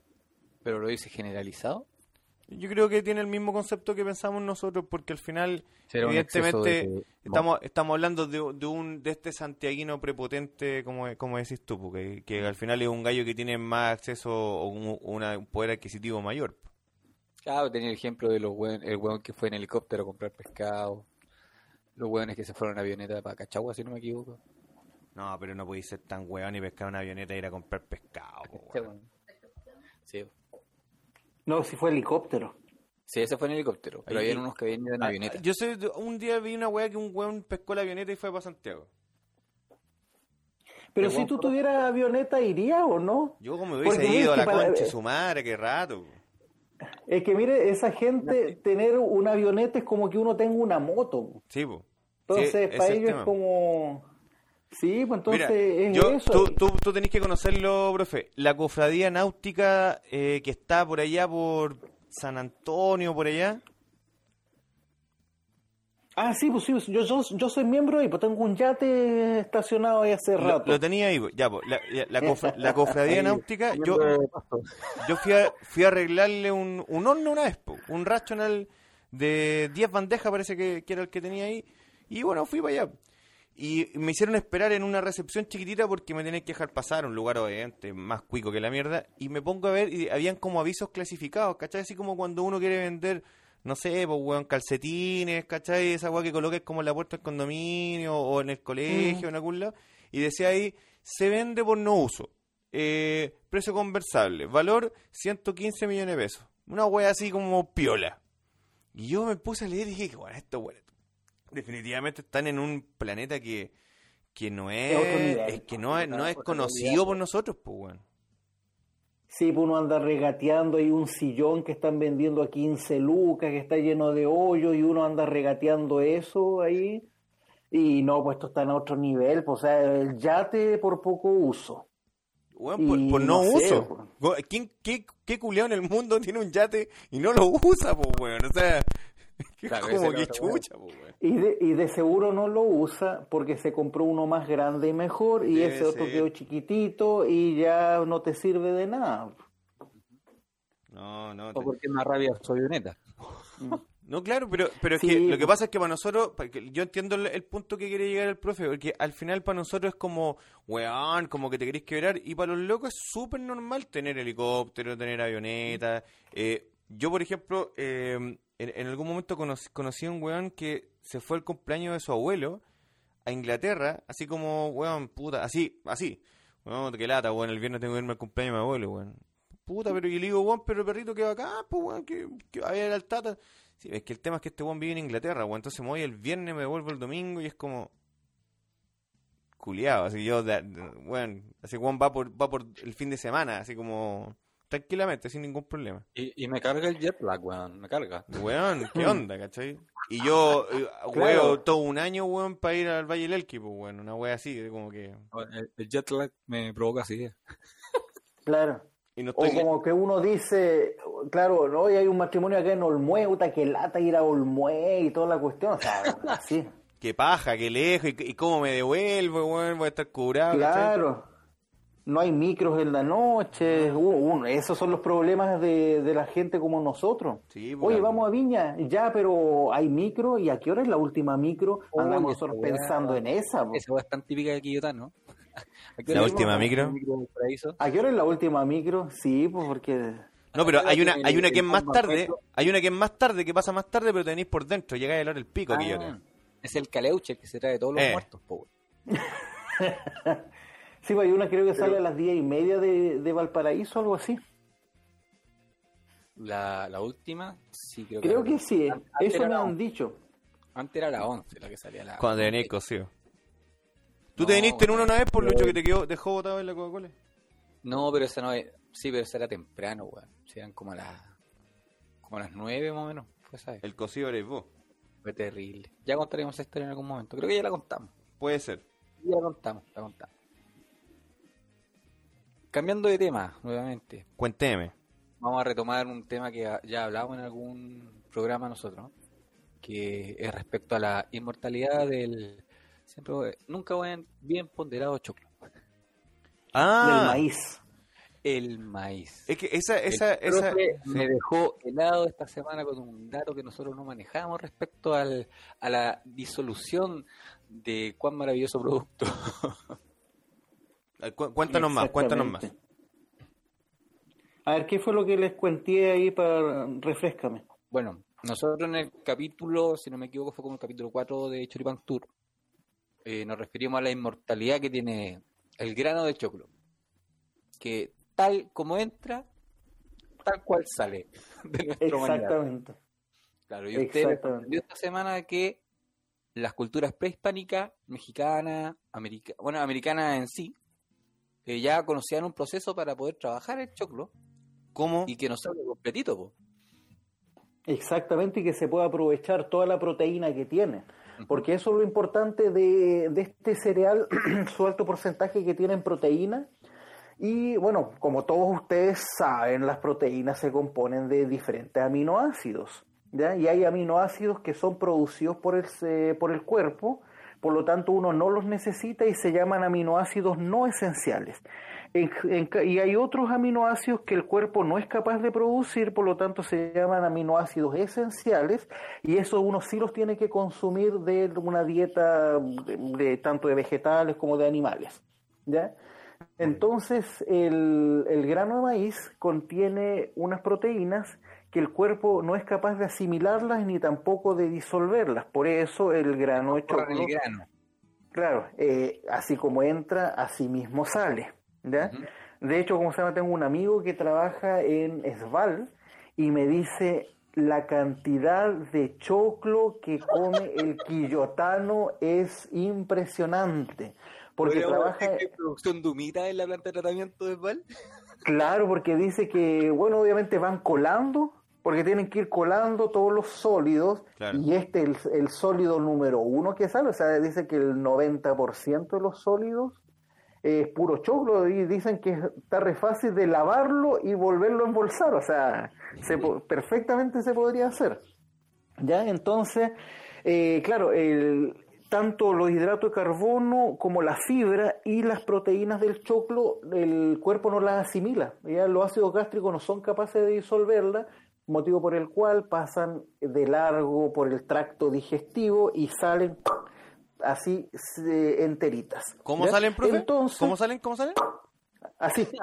Pero lo dice generalizado. Yo creo que tiene el mismo concepto que pensamos nosotros, porque al final, Será evidentemente, de estamos, estamos hablando de, de un de este santiaguino prepotente, como, como decís tú, porque que al final es un gallo que tiene más acceso o un, una- un poder adquisitivo mayor. Claro, tenía el ejemplo de los huen- el hueón que fue en helicóptero a comprar pescado. Los hueones que se fueron en avioneta para Cachagua, si no me equivoco. No, pero no podéis ser tan weón y pescar una avioneta e ir a comprar pescado. po, Este weón. weón. Sí. No, si fue helicóptero. Sí, ese fue en helicóptero, pero había unos que venían en Ah, avioneta. Yo sé, un día vi una weá que un weón pescó la avioneta y fue para Santiago. Pero si bueno, tú tuvieras avioneta, ¿iría o no? Yo como me hubiese ido a la para- concha de su madre, qué rato. Es que mire, esa gente, tener una avioneta es como que uno tenga una moto. Sí, po. Entonces, Sí, para el ellos es como... Sí, pues entonces Mira, es yo, eso. tú, tú, tú tenés que conocerlo, profe. La cofradía náutica eh, que está por allá, por San Antonio, por allá. Ah, sí, pues sí, pues, yo, yo, yo soy miembro y pues tengo un yate estacionado ahí hace rato. lo tenía ahí, po. ya, po. La, cofra- la cofradía náutica, yo, yo fui a, fui a arreglarle un, un horno una vez, po. un rational de 10 bandejas, parece que, que era el que tenía ahí. Y bueno, fui para allá. Y me hicieron esperar en una recepción chiquitita porque me tenían que dejar pasar, un lugar obviamente más cuico que la mierda. Y me pongo a ver y habían como avisos clasificados, ¿cachai? Así como cuando uno quiere vender, no sé, pues weón, calcetines, ¿cachai? Esa weá que coloques como en la puerta del condominio o en el colegio, en algún lado. Y decía ahí, se vende por no uso. Eh, precio conversable, valor 115 millones de pesos. Una weá así como piola. Y yo me puse a leer y dije, bueno, esto, bueno, definitivamente están en un planeta que, que no es, nivel. que no es, no es conocido por nosotros, pues, weón. Sí, pues uno anda regateando y un sillón que están vendiendo a 15 lucas, que está lleno de hoyo y uno anda regateando eso ahí. Y no, pues esto está en otro nivel, pues, o sea, el yate por poco uso. Weón, por, no, uso. ¿Quién, qué, ¿Qué culiao en el mundo tiene un yate y no lo usa, pues, weón? O sea, Claro, como que chucha, pues. Y de, y de seguro no lo usa porque se compró uno más grande y mejor y Debe ese otro ser. quedó chiquitito y ya no te sirve de nada. No, no. O te- porque es más rabia su avioneta. No, claro, pero, pero es Sí, que lo que pasa es que para nosotros, yo entiendo el, el punto que quiere llegar el profe, porque al final para nosotros es como, weón, como que te querés quebrar, y para los locos es súper normal tener helicóptero, tener avioneta. Eh, yo, por ejemplo, eh, en, algún momento conocí, a un weón que se fue al cumpleaños de su abuelo a Inglaterra, así como, weón, puta, así, así. Weón, qué lata, weón, el viernes tengo que irme al cumpleaños de mi abuelo, weón. Puta, pero yo le digo, weón, pero el perrito que va acá, pues, weón, que, que vaya a ir al tata. Sí, es que el tema es que este weón vive en Inglaterra, weón. Entonces me voy el viernes, me devuelvo el domingo y es como. Culeado, así yo, weón, así weón va por, va por el fin de semana, así como. Tranquilamente, sin ningún problema. Y, y me carga el jet lag, weón, me carga. Weón, ¿qué onda, cachai? Y yo, eh, Claro. weo todo un año, weón, para ir al Valle del Elqui, pues, weón, una wea así, de como que. El, el jet lag me provoca así. Claro. Y no O como que uno dice, claro, no, hoy hay un matrimonio acá en Olmué, puta, que lata ir a Olmué y toda la cuestión, o sea, así. Qué paja, qué lejos, y, y cómo me devuelvo, weón, voy a estar curado, ¿cachai? No hay micros en la noche. u- uno- esos son los problemas de, de la gente como nosotros. Sí, pues, Oye, vamos a Viña, ya, pero hay micro. ¿Y a qué hora es la última micro? Andamos nosotros pensando en esa. Esa es tan típica de Quillotán, ¿no? ¿A qué La última micro. ¿El? ¿A qué hora es la última micro? Sí, pues porque... No, pero hay una, El- hay una que es el más tarde, hay una que es más tarde, que pasa más tarde, pero tenéis por dentro, llegáis a hora del pico, Ah, es el caleuche que se trae todos los Eh. muertos, po. Sí, pues hay una creo que sale a las diez y media de, de Valparaíso, algo así. La, la última, sí, creo, Creo que sí, Antes eso me han dicho. Antes era la 11 la que salía la Cuando te venís cocido. ¿Tú No, te viniste en una una vez por pero- Lucho que te quedó, dejó botado en la Coca-Cola? No, pero esa no es. Sí, pero esa era temprano, weón. Sí, eran como a las. Como a las 9 más o menos. Vez. El cocido eres vos. Fue terrible. Ya contaremos esa historia en algún momento. Creo que ya la contamos. Puede ser. Ya la contamos, la contamos. Cambiando de tema, nuevamente. Cuénteme. Vamos a retomar un tema que ya hablamos en algún programa nosotros, que es respecto a la inmortalidad del siempre nunca buen, bien ponderado choclo, Ah, Del maíz. el maíz. es que esa, esa, El esa, profe me dejó helado esta semana con un dato que nosotros no manejamos respecto al, a la disolución de cuán maravilloso producto. Cu- cuéntanos más, cuéntanos más. A ver, ¿qué fue lo que les cuenté ahí para... Refrescame. Bueno, nosotros en el capítulo, si no me equivoco, fue como el capítulo 4 de Choripan Tour, eh, nos referimos a la inmortalidad que tiene el grano de choclo. Que tal como entra, tal cual sale de humanidad. Exactamente. Claro, y usted sorprendió esta semana que las culturas prehispánicas, mexicana, america, bueno, americana en sí, eh, ya conocían un proceso para poder trabajar el choclo ¿Cómo? y que no salga completito. po. Exactamente, y que se pueda aprovechar toda la proteína que tiene. Porque eso es lo importante de, de este cereal, su alto porcentaje que tiene en proteína. Y bueno, como todos ustedes saben, las proteínas se componen de diferentes aminoácidos. ¿ya? Y hay aminoácidos que son producidos por el, por el cuerpo, por lo tanto uno no los necesita y se llaman aminoácidos no esenciales. Y hay otros aminoácidos que el cuerpo no es capaz de producir, por lo tanto se llaman aminoácidos esenciales y eso uno sí los tiene que consumir de una dieta de, de- tanto de vegetales como de animales. ¿ya? Entonces el, el grano de maíz contiene unas proteínas que el cuerpo no es capaz de asimilarlas ni tampoco de disolverlas. Por eso el grano choclo grano. Claro, eh, así como entra, así mismo sale. De hecho, como se llama, tengo un amigo que trabaja en Sval y me dice la cantidad de choclo que come el quillotano es impresionante. Porque ¿Podríamos trabaja, que producción de humita en la planta de tratamiento de Val? claro, porque dice que, bueno, obviamente van colando, porque tienen que ir colando todos los sólidos, Claro. y este es el, el sólido número uno que sale, o sea, dice que el 90% de los sólidos es puro choclo y dicen que está re fácil de lavarlo y volverlo a embolsar, o sea, se perfectamente se podría hacer. ¿Ya? Entonces, eh, claro, el, tanto los hidratos de carbono como la fibra y las proteínas del choclo, el cuerpo no las asimila. ¿ya? Los ácidos gástricos no son capaces de disolverlas, motivo por el cual pasan de largo por el tracto digestivo y salen así enteritas. ¿Cómo ¿ya? salen, profe? Entonces, ¿Cómo salen? ¿Cómo salen? Así.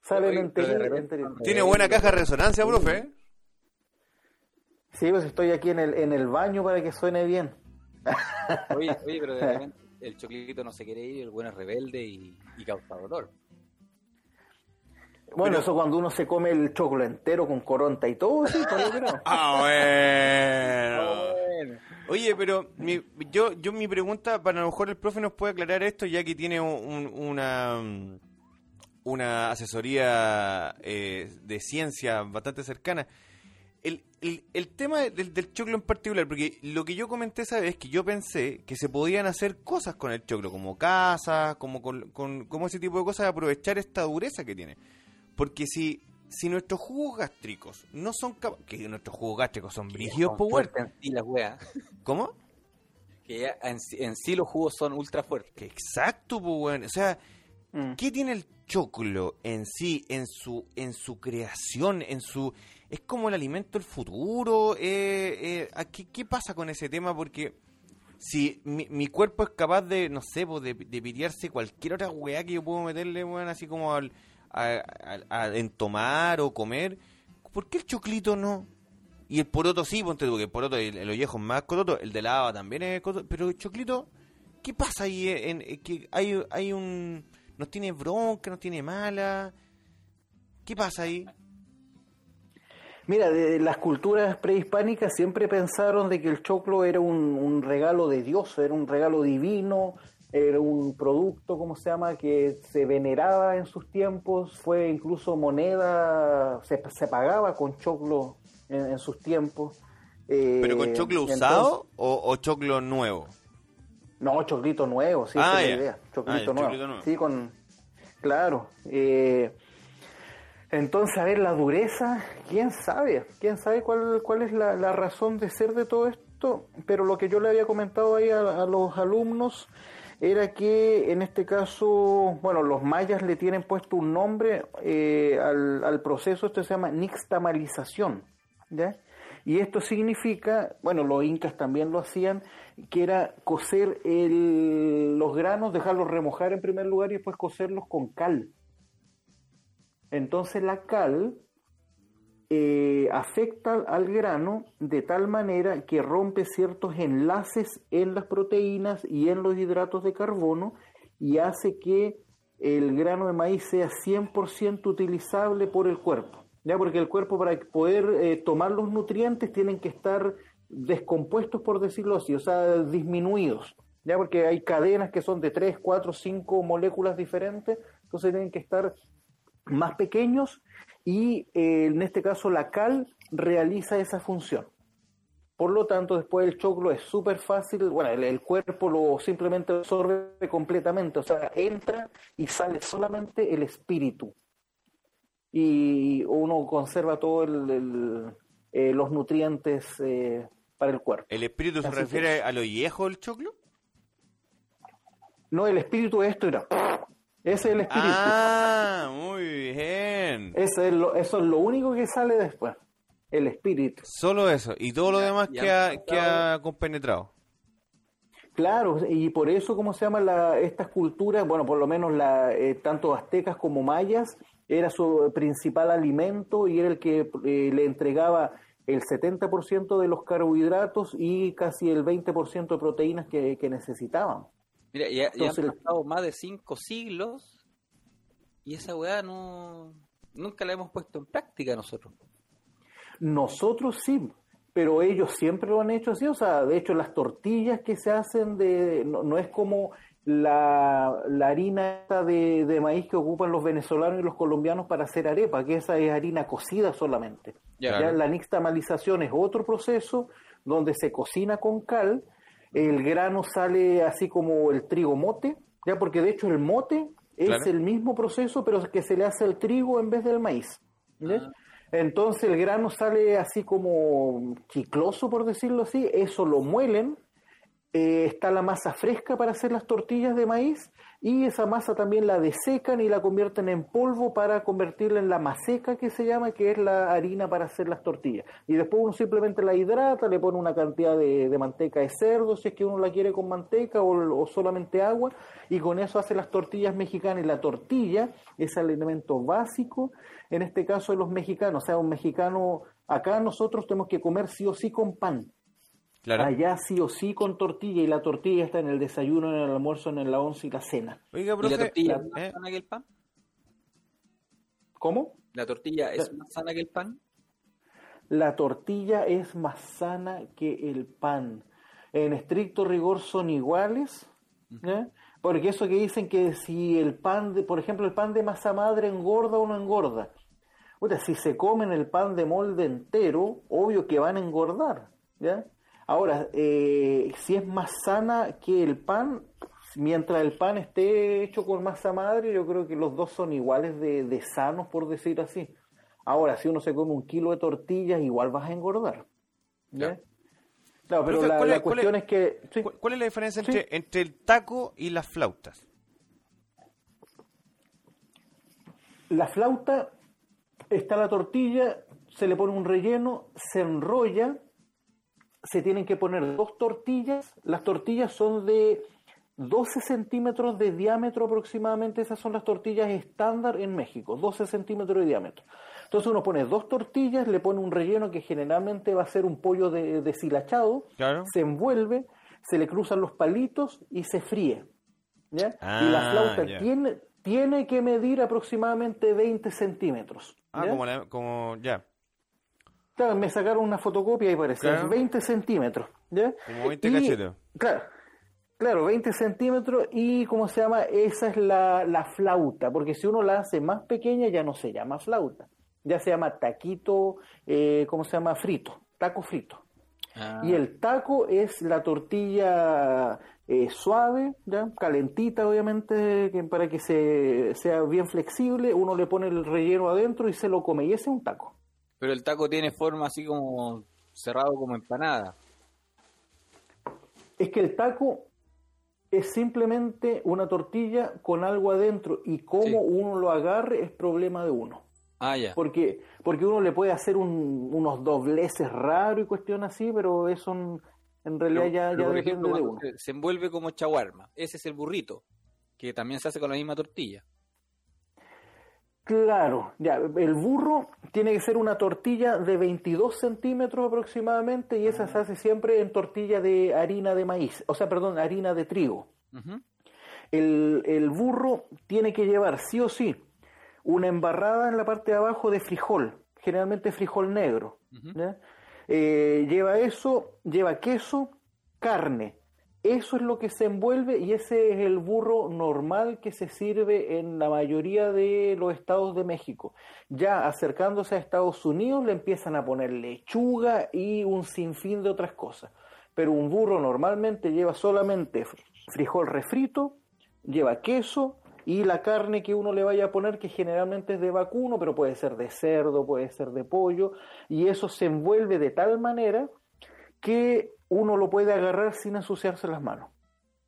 Salen enteritas. Tiene buena caja de resonancia, profe. ¿eh? Sí, pues estoy aquí en el, en el baño para que suene bien. Oye, oye, pero de repente el choclito no se quiere ir, el bueno es rebelde y, y causa dolor. Bueno, Pero- eso cuando uno se come el choclo entero con coronta y todo, sí, pues yo creo. Ah, bueno. Bueno. Oye, pero mi, yo, yo mi pregunta, para a lo mejor el profe nos puede aclarar esto, ya que tiene un- una, una asesoría eh, de ciencia bastante cercana. El, el, el tema del, del choclo en particular, porque lo que yo comenté esa vez, que yo pensé que se podían hacer cosas con el choclo, como casas, como, con, con- como ese tipo de cosas, aprovechar esta dureza que tiene. Porque si, si nuestros jugos gástricos no son capaces, que nuestros jugos gástricos son brígidos, Son pues, en sí las weas. ¿Cómo? Que en, sí- en sí los jugos son ultra fuertes. Que exacto, pues, weón. O sea, Mm. ¿qué tiene el choclo en sí, en su, en su creación, en su... ¿Es como el alimento del futuro? Eh, eh, ¿a ¿qué, ¿Qué pasa con ese tema? Porque si mi, mi cuerpo es capaz de, no sé, pues, de, de pitearse cualquier otra weá que yo puedo meterle, weón, así como al, a, a- en tomar o comer, ¿por qué el choclito no? Y el poroto sí, ponte tú, que el poroto, el, el ollejo es más cototo, el de lava también es cototo, pero el choclito, ¿qué pasa ahí? En, en- que hay, hay un... ¿Nos tiene bronca, nos tiene mala? ¿Qué pasa ahí? Mira, de las culturas prehispánicas siempre pensaron de que el choclo era un regalo de Dios, era un regalo divino, era un producto, ¿cómo se llama?, que se veneraba en sus tiempos, fue incluso moneda, se, se pagaba con choclo en, en sus tiempos. Eh, ¿Pero con choclo entonces- usado o, o choclo nuevo? No, choclito nuevo, sí, Ah, esa es ya. la idea. Ah, Choclito, ya, nuevo. choclito nuevo. Sí, con. Claro. eh, entonces, a ver, la dureza, quién sabe, quién sabe cuál, cuál es la, la razón de ser de todo esto, pero lo que yo le había comentado ahí a, a los alumnos era que en este caso, bueno, los mayas le tienen puesto un nombre eh, al, al proceso, esto se llama nixtamalización, ¿ya? Y esto significa, bueno, los incas también lo hacían, que era cocer el- los granos, dejarlos remojar en primer lugar y después cocerlos con cal. Entonces la cal eh, afecta al grano de tal manera que rompe ciertos enlaces en las proteínas y en los hidratos de carbono y hace que el grano de maíz sea 100% utilizable por el cuerpo. ¿ya? Porque el cuerpo para poder eh, tomar los nutrientes tienen que estar descompuestos, por decirlo así, o sea, disminuidos. ¿ya? Porque hay cadenas que son de 3, 4, 5 moléculas diferentes, entonces tienen que estar más pequeños y eh, en este caso la cal realiza esa función. Por lo tanto, después el choclo es súper fácil, bueno, el, el cuerpo lo simplemente absorbe completamente, o sea, entra y sale solamente el espíritu. Y uno conserva todos los nutrientes eh, para el cuerpo. ¿El espíritu se Así refiere a lo viejo del choclo? No, el espíritu es esto, era. Ese es el espíritu. Ah, muy bien. Ese es lo- eso es lo único que sale después. El espíritu. Solo eso. Y todo lo Ya, demás ya queda, han queda compenetrado. Claro, y por eso, ¿cómo se llaman la, estas culturas? Bueno, por lo menos la, eh, tanto aztecas como mayas, era su principal alimento y era el que eh, le entregaba el 70% de los carbohidratos y casi el 20% de proteínas que, que necesitaban. Mira, ya, ya Entonces, han pasado más de cinco siglos y esa weá no. Nunca la hemos puesto en práctica nosotros. Nosotros sí, pero ellos siempre lo han hecho así. O sea, de hecho, las tortillas que se hacen de no, no es como la, la harina esta de, de maíz que ocupan los venezolanos y los colombianos para hacer arepa, que esa es harina cocida solamente. Ya, Ya la nixtamalización es otro proceso donde se cocina con cal, el grano sale así como el trigo mote, ya porque de hecho el mote es Claro. el mismo proceso, pero que se le hace al trigo en vez del maíz. ¿ves? Ah. Entonces el grano sale así como chicloso, por decirlo así, eso lo muelen eh, está la masa fresca para hacer las tortillas de maíz y esa masa también la desecan y la convierten en polvo para convertirla en la maseca que se llama, que es la harina para hacer las tortillas. Y después uno simplemente la hidrata, le pone una cantidad de, manteca de cerdo, si es que uno la quiere con manteca o, solamente agua, y con eso hace las tortillas mexicanas. Y la tortilla es el elemento básico, en este caso de los mexicanos. O sea, un mexicano, acá nosotros tenemos que comer sí o sí con pan Allá sí o sí con tortilla y la tortilla está en el desayuno, en el almuerzo, en la once y la cena. Oiga, profe, ¿Y la tortilla es más ¿eh? sana que el pan? ¿Cómo? ¿La tortilla es más sana que el pan? La tortilla es más sana que el pan. En estricto rigor son iguales, ¿eh? porque eso que dicen que si el pan, de, por ejemplo, el pan de masa madre engorda o no engorda. sea, si se comen el pan de molde entero, obvio que van a engordar, ¿ya? Ahora, eh, si es más sana que el pan, mientras el pan esté hecho con masa madre, yo creo que los dos son iguales de, sanos, por decir así. Ahora, si uno se come un kilo de tortillas, igual vas a engordar. ¿ya? Claro, pero la, cuestión es, que... ¿Cuál es la diferencia entre, entre el taco y las flautas? La flauta, está la tortilla, se le pone un relleno, se enrolla se tienen que poner dos tortillas. Las tortillas son de 12 centímetros de diámetro aproximadamente. Esas son las tortillas estándar en México, 12 centímetros de diámetro. Entonces uno pone dos tortillas, le pone un relleno que generalmente va a ser un pollo deshilachado, se envuelve, se le cruzan los palitos y se fríe. y la ah, flauta tiene, tiene que medir aproximadamente 20 centímetros. Ah, como, como ya. Claro, me sacaron una fotocopia y parece 20 centímetros. ¿ya? Como 20 cachetes. Claro, claro, 20 centímetros y, ¿cómo se llama? Esa es la, la, flauta, porque si uno la hace más pequeña ya no se llama flauta, ya se llama taquito, eh, ¿cómo se llama? Frito, taco frito. Ah. Y el taco es la tortilla eh, suave, ¿ya? calentita obviamente, que para que se, sea bien flexible, uno le pone el relleno adentro y se lo come, y ese es un taco. Pero el taco tiene forma así como cerrado como empanada. Es que el taco es simplemente una tortilla con algo adentro y cómo uno lo agarre es problema de uno. Ah, ya. Porque, porque uno le puede hacer unos dobleces raros y cuestiones así, pero eso en realidad ya, ya depende de uno. Se envuelve como chaguarma. Ese es el burrito, que también se hace con la misma tortilla. Claro, ya, el burro tiene que ser una tortilla de 22 centímetros aproximadamente y esa se hace siempre en tortilla de harina de maíz, o sea, perdón, harina de trigo. el, burro tiene que llevar sí o sí una embarrada en la parte de abajo de frijol, generalmente frijol negro. Eh, lleva eso, lleva queso, carne, eso es lo que se envuelve y ese es el burro normal que se sirve en la mayoría de los estados de México. Ya acercándose a Estados Unidos le empiezan a poner lechuga y un sinfín de otras cosas. Pero un burro normalmente lleva solamente frijol refrito, lleva queso y la carne que uno le vaya a poner, que generalmente es de vacuno, pero puede ser de cerdo, puede ser de pollo, y eso se envuelve de tal manera que uno lo puede agarrar sin ensuciarse las manos.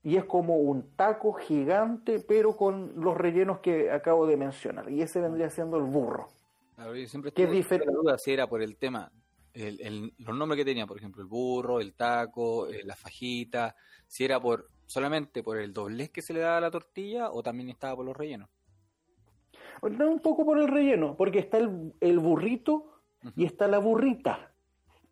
Y es como un taco gigante, pero con los rellenos que acabo de mencionar. Y ese vendría siendo el burro. siempre que diferente. duda si era por el tema, el, los nombres que tenía, por ejemplo, el burro, el taco, eh, la fajita, si era por solamente por el doblez que se le daba a la tortilla o también estaba por los rellenos. un poco por el relleno, porque está el, burrito y está la burrita.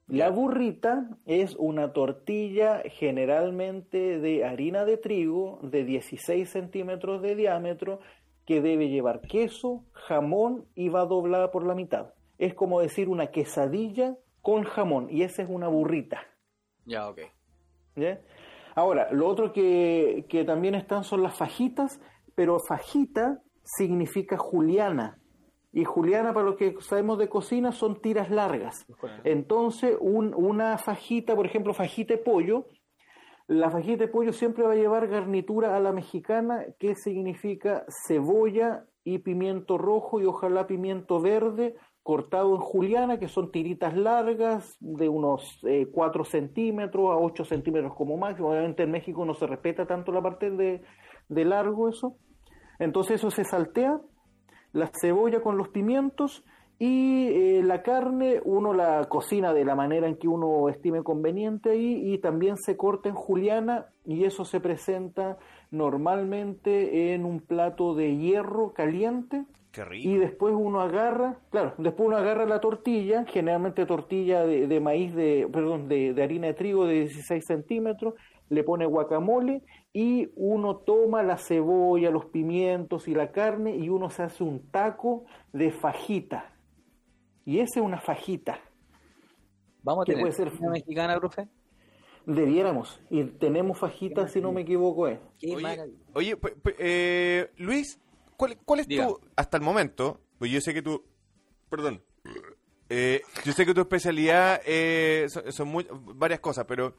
La burrita es una tortilla generalmente de harina de trigo de 16 centímetros de diámetro que debe llevar queso, jamón y va doblada por la mitad. Es como decir una quesadilla con jamón y esa es una burrita. Ya, ok. Ahora, lo otro que, que también están son las fajitas, pero fajita significa juliana y Juliana, para lo que sabemos de cocina, son tiras largas. Entonces, una fajita, por ejemplo, fajita de pollo, la fajita de pollo siempre va a llevar garnitura a la mexicana, que significa cebolla y pimiento rojo y ojalá pimiento verde cortado en juliana, que son tiritas largas de unos eh, 4 centímetros a 8 centímetros como máximo. Obviamente en México no se respeta tanto la parte de, de largo eso. Entonces eso se saltea, la cebolla con los pimientos y eh, la carne uno la cocina de la manera en que uno estime conveniente ahí y también se corta en juliana y eso se presenta normalmente en un plato de hierro caliente Qué rico. y después uno agarra, claro, después uno agarra la tortilla, generalmente tortilla de, de maíz, de, perdón, de, de harina de trigo de 16 centímetros, le pone guacamole y uno toma la cebolla, los pimientos y la carne y uno se hace un taco de fajita. Y esa es una fajita. Vamos a ¿Qué tener puede ser? una mexicana, profe. Debiéramos. Y tenemos fajita, si no me equivoco, eh. Oye, pe- pe- eh, Luis, ¿cuál, cuál es Diga. tu, hasta el momento, pues yo sé que tú, perdón, eh, yo sé que tu especialidad eh, son, son muy- varias cosas, pero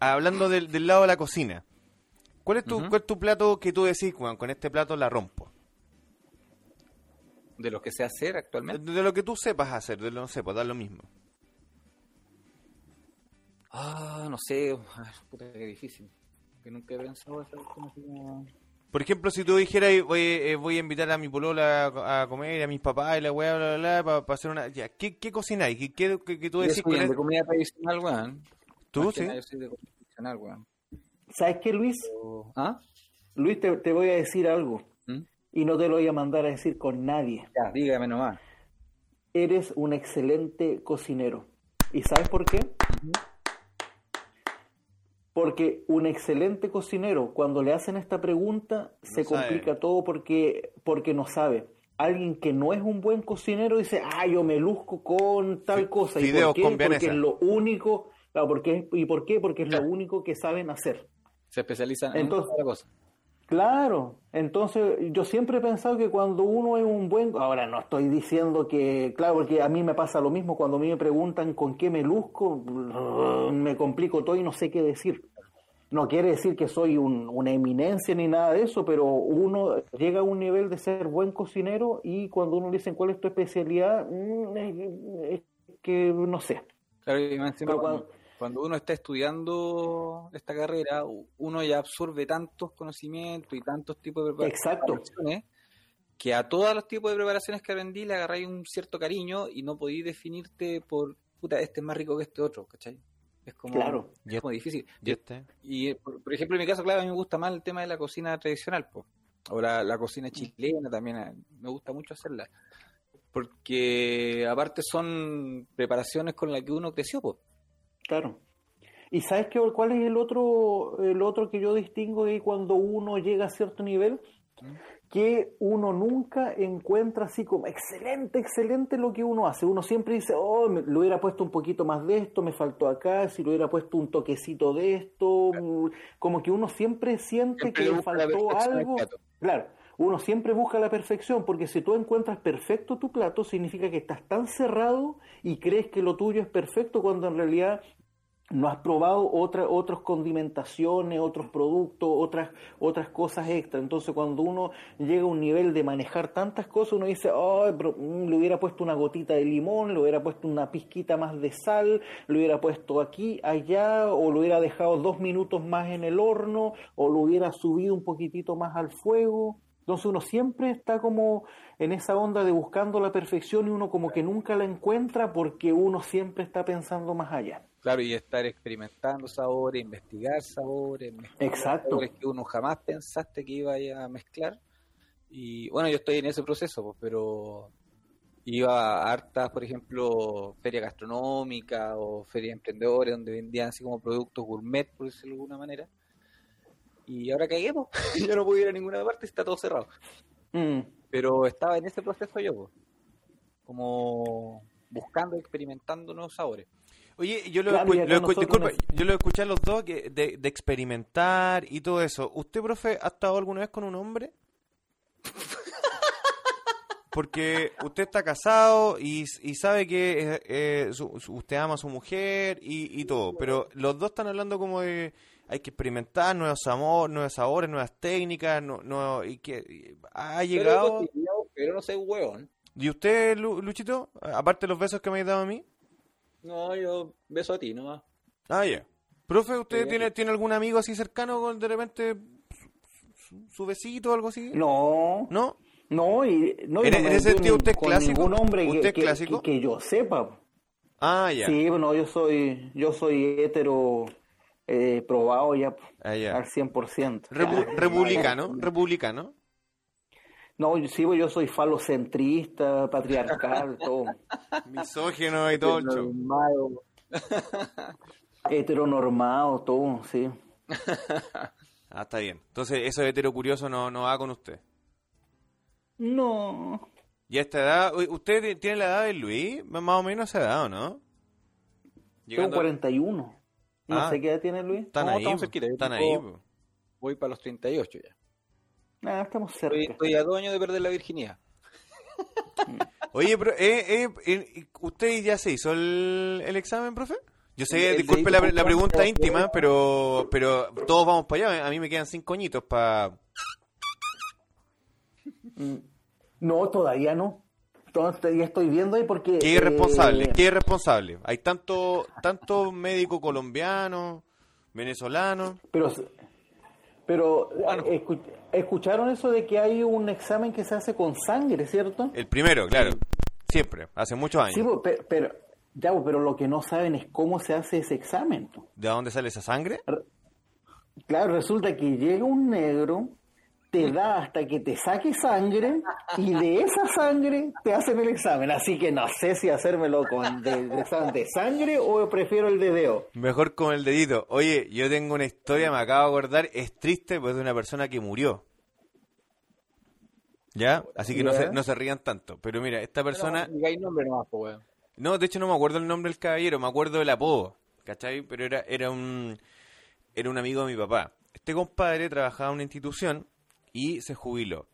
hablando del, del lado de la cocina, ¿cuál es tu, cuál es tu plato que tú decís, "Juan, con este plato la rompo? De lo que sé hacer actualmente. de lo que tú sepas hacer, de lo no sé, pues da lo mismo. Ah, no sé. Ay, puta, qué difícil. Que nunca he pensado hacer como Por ejemplo, si tú dijeras, voy, eh, voy a invitar a mi polola a, a comer, a mis papás y la weá, bla, bla, bla, para hacer una... Ya, ¿qué, qué cocináis? ¿Qué, qué, qué- qué tú Yo decís soy bien el- de comida tradicional, weón. ¿Tú, sí? nada, Yo soy de comida tradicional, weón. ¿Sabes qué, Luis? ¿Ah? Luis, te, te voy a decir algo. ¿Mm? Y no te lo voy a mandar a decir con nadie. Ya, dígame nomás. Eres un excelente cocinero. ¿Y sabes por qué? Porque un excelente cocinero, cuando le hacen esta pregunta, se sabe. complica todo porque, porque no sabe. Alguien que no es un buen cocinero dice, ah, yo me luzco con tal cosa. ¿Y por qué? Porque es lo único, claro, porque es- ¿y por qué? Porque es lo único que saben hacer. Se especializan Entonces- en otra cosa. Claro, entonces yo siempre he pensado que cuando uno es un buen, ahora no estoy diciendo que, claro, porque a mí me pasa lo mismo, cuando a mí me preguntan con qué me luzco, me complico todo y no sé qué decir. No quiere decir que soy un- una eminencia ni nada de eso, pero uno llega a un nivel de ser buen cocinero y cuando uno le dicen cuál es tu especialidad, mm, es, es que no sé. Claro, y más encima Pero cuando, cuando- uno está estudiando esta carrera, uno ya absorbe tantos conocimientos y tantos tipos de Exacto. preparaciones que a todos los tipos de preparaciones que aprendí le agarráis un cierto cariño y no podéis definirte por, puta, este es más rico que este otro, ¿cachai? Es como, Claro. es como difícil. ¿Y? Y, por, por ejemplo, en mi caso, claro, a mí me gusta más el tema de la cocina tradicional, pues. O la, la cocina chilena también, eh, me gusta mucho hacerla. Porque aparte son preparaciones con las que uno creció, pues. Claro. ¿Y sabes qué, cuál es el otro, el otro que yo distingo de cuando uno llega a cierto nivel? Que uno nunca encuentra así como excelente, excelente lo que uno hace. Uno siempre dice, oh, me, le hubiera puesto un poquito más de esto, me faltó acá, si le hubiera puesto un toquecito de esto. mm, Como que uno siempre siente Siempre que le faltó algo. Claro, uno siempre busca la perfección, porque si tú encuentras perfecto tu plato, significa que estás tan cerrado y crees que lo tuyo es perfecto cuando en realidad no has probado otra, otras condimentaciones, otros productos, otras, otras cosas extra. Entonces, cuando uno llega a un nivel de manejar tantas cosas, uno dice, "Ay, pero, mm, le hubiera puesto una gotita de limón, le hubiera puesto una pizquita más de sal, le hubiera puesto aquí, allá, o lo hubiera dejado dos minutos más en el horno, o lo hubiera subido un poquitito más al fuego. Entonces uno siempre está como en esa onda de buscando la perfección y uno como que nunca la encuentra porque uno siempre está pensando más allá. Claro, y estar experimentando sabores, investigar sabores, mezclar Exacto. sabores que uno jamás pensaste que iba a mezclar. Y bueno, yo estoy en ese proceso, pues, pero iba a hartas, por ejemplo, feria gastronómica o feria de emprendedores donde vendían así como productos gourmet, por decirlo de alguna manera. Y ahora cagué, pues. yo no puedo ir a ninguna parte, está todo cerrado. Mm, Pero estaba en ese proceso yo, pues. como buscando, experimentando nuevos sabores. Oye, yo lo, Claro, escu- y acá lo escu- nosotros disculpa, nos- yo lo escuché a los dos que de, de experimentar y todo eso. ¿Usted, profe, ha estado alguna vez con un hombre? Porque usted está casado y, y sabe que eh, eh, su- su- usted ama a su mujer y, y todo, pero los dos están hablando como de hay que experimentar nuevos amores, nuevos sabores, nuevas técnicas, no, no, y que y ha llegado... Pero, pero no soy hueón. ¿Y usted, Lu- Luchito? Aparte de los besos que me ha dado a mí. No, yo beso a ti nomás. Ah, ya. Profe, ¿usted Sí. tiene, tiene algún amigo así cercano con de repente su, su besito o algo así? No, ¿No? no, y no, En- no en me ese sentido, ¿usted es con clásico? ningún hombre que, ¿Usted es que- clásico? que- que yo sepa. Ah, ya. Sí, bueno, yo soy, yo soy hetero eh, probado ya Ah, ya. al 100%. Repu- Ya. republicano, republicano. No, yo- sí, pues, yo soy falocentrista, patriarcal, todo. Misógino y todo. Normal. Heteronormado, todo, sí. Ah, está bien. Entonces, eso de hetero curioso no, no va con usted. No. ¿Y a esta edad? ¿Usted tiene la edad de Luis? Más o menos esa edad, ¿o no? Tengo 41. No Ah. sé qué edad tiene Luis. Están ahí, estamos cerquita, yo Están ahí, po. Voy para los 38 ya. Ah, estamos Estoy, cerca. estoy a dos años de perder la virginidad. Oye, pero, eh, eh, eh, ¿usted ya se hizo el, el examen, profe? Yo sé, El disculpe la, pregunta íntima, cuerda. pero, pero todos vamos para allá. A mí me quedan cinco añitos para... Mm. No, todavía no. Entonces, ya estoy viendo ahí porque... ¿Qué eh, irresponsable? ¿Qué irresponsable? Hay tanto, tanto médico colombiano, venezolano. Pero, pero eh, escu- escucharon eso de que hay un examen que se hace con sangre, ¿cierto? El primero, claro. Siempre, hace muchos años. Sí, pe- pero, ya, pero lo que no saben es cómo se hace ese examen. ¿De dónde sale esa sangre? Claro, resulta que llega un negro, te da hasta que te saque sangre y de esa sangre te hacen el examen. Así que no sé si hacérmelo con de, de examen de sangre o prefiero el de dedo. Mejor con el dedito. Oye, yo tengo una historia, me acabo de acordar, es triste, pues de una persona que murió. ¿Ya? Así que no, se, no se rían tanto. Pero mira, esta persona... No, digáis nombre nomás, po, weón. No, de hecho no me acuerdo el nombre del caballero, me acuerdo del apodo, ¿cachai? Pero era, era un era un amigo de mi papá. Este compadre trabajaba en una institución y se jubiló.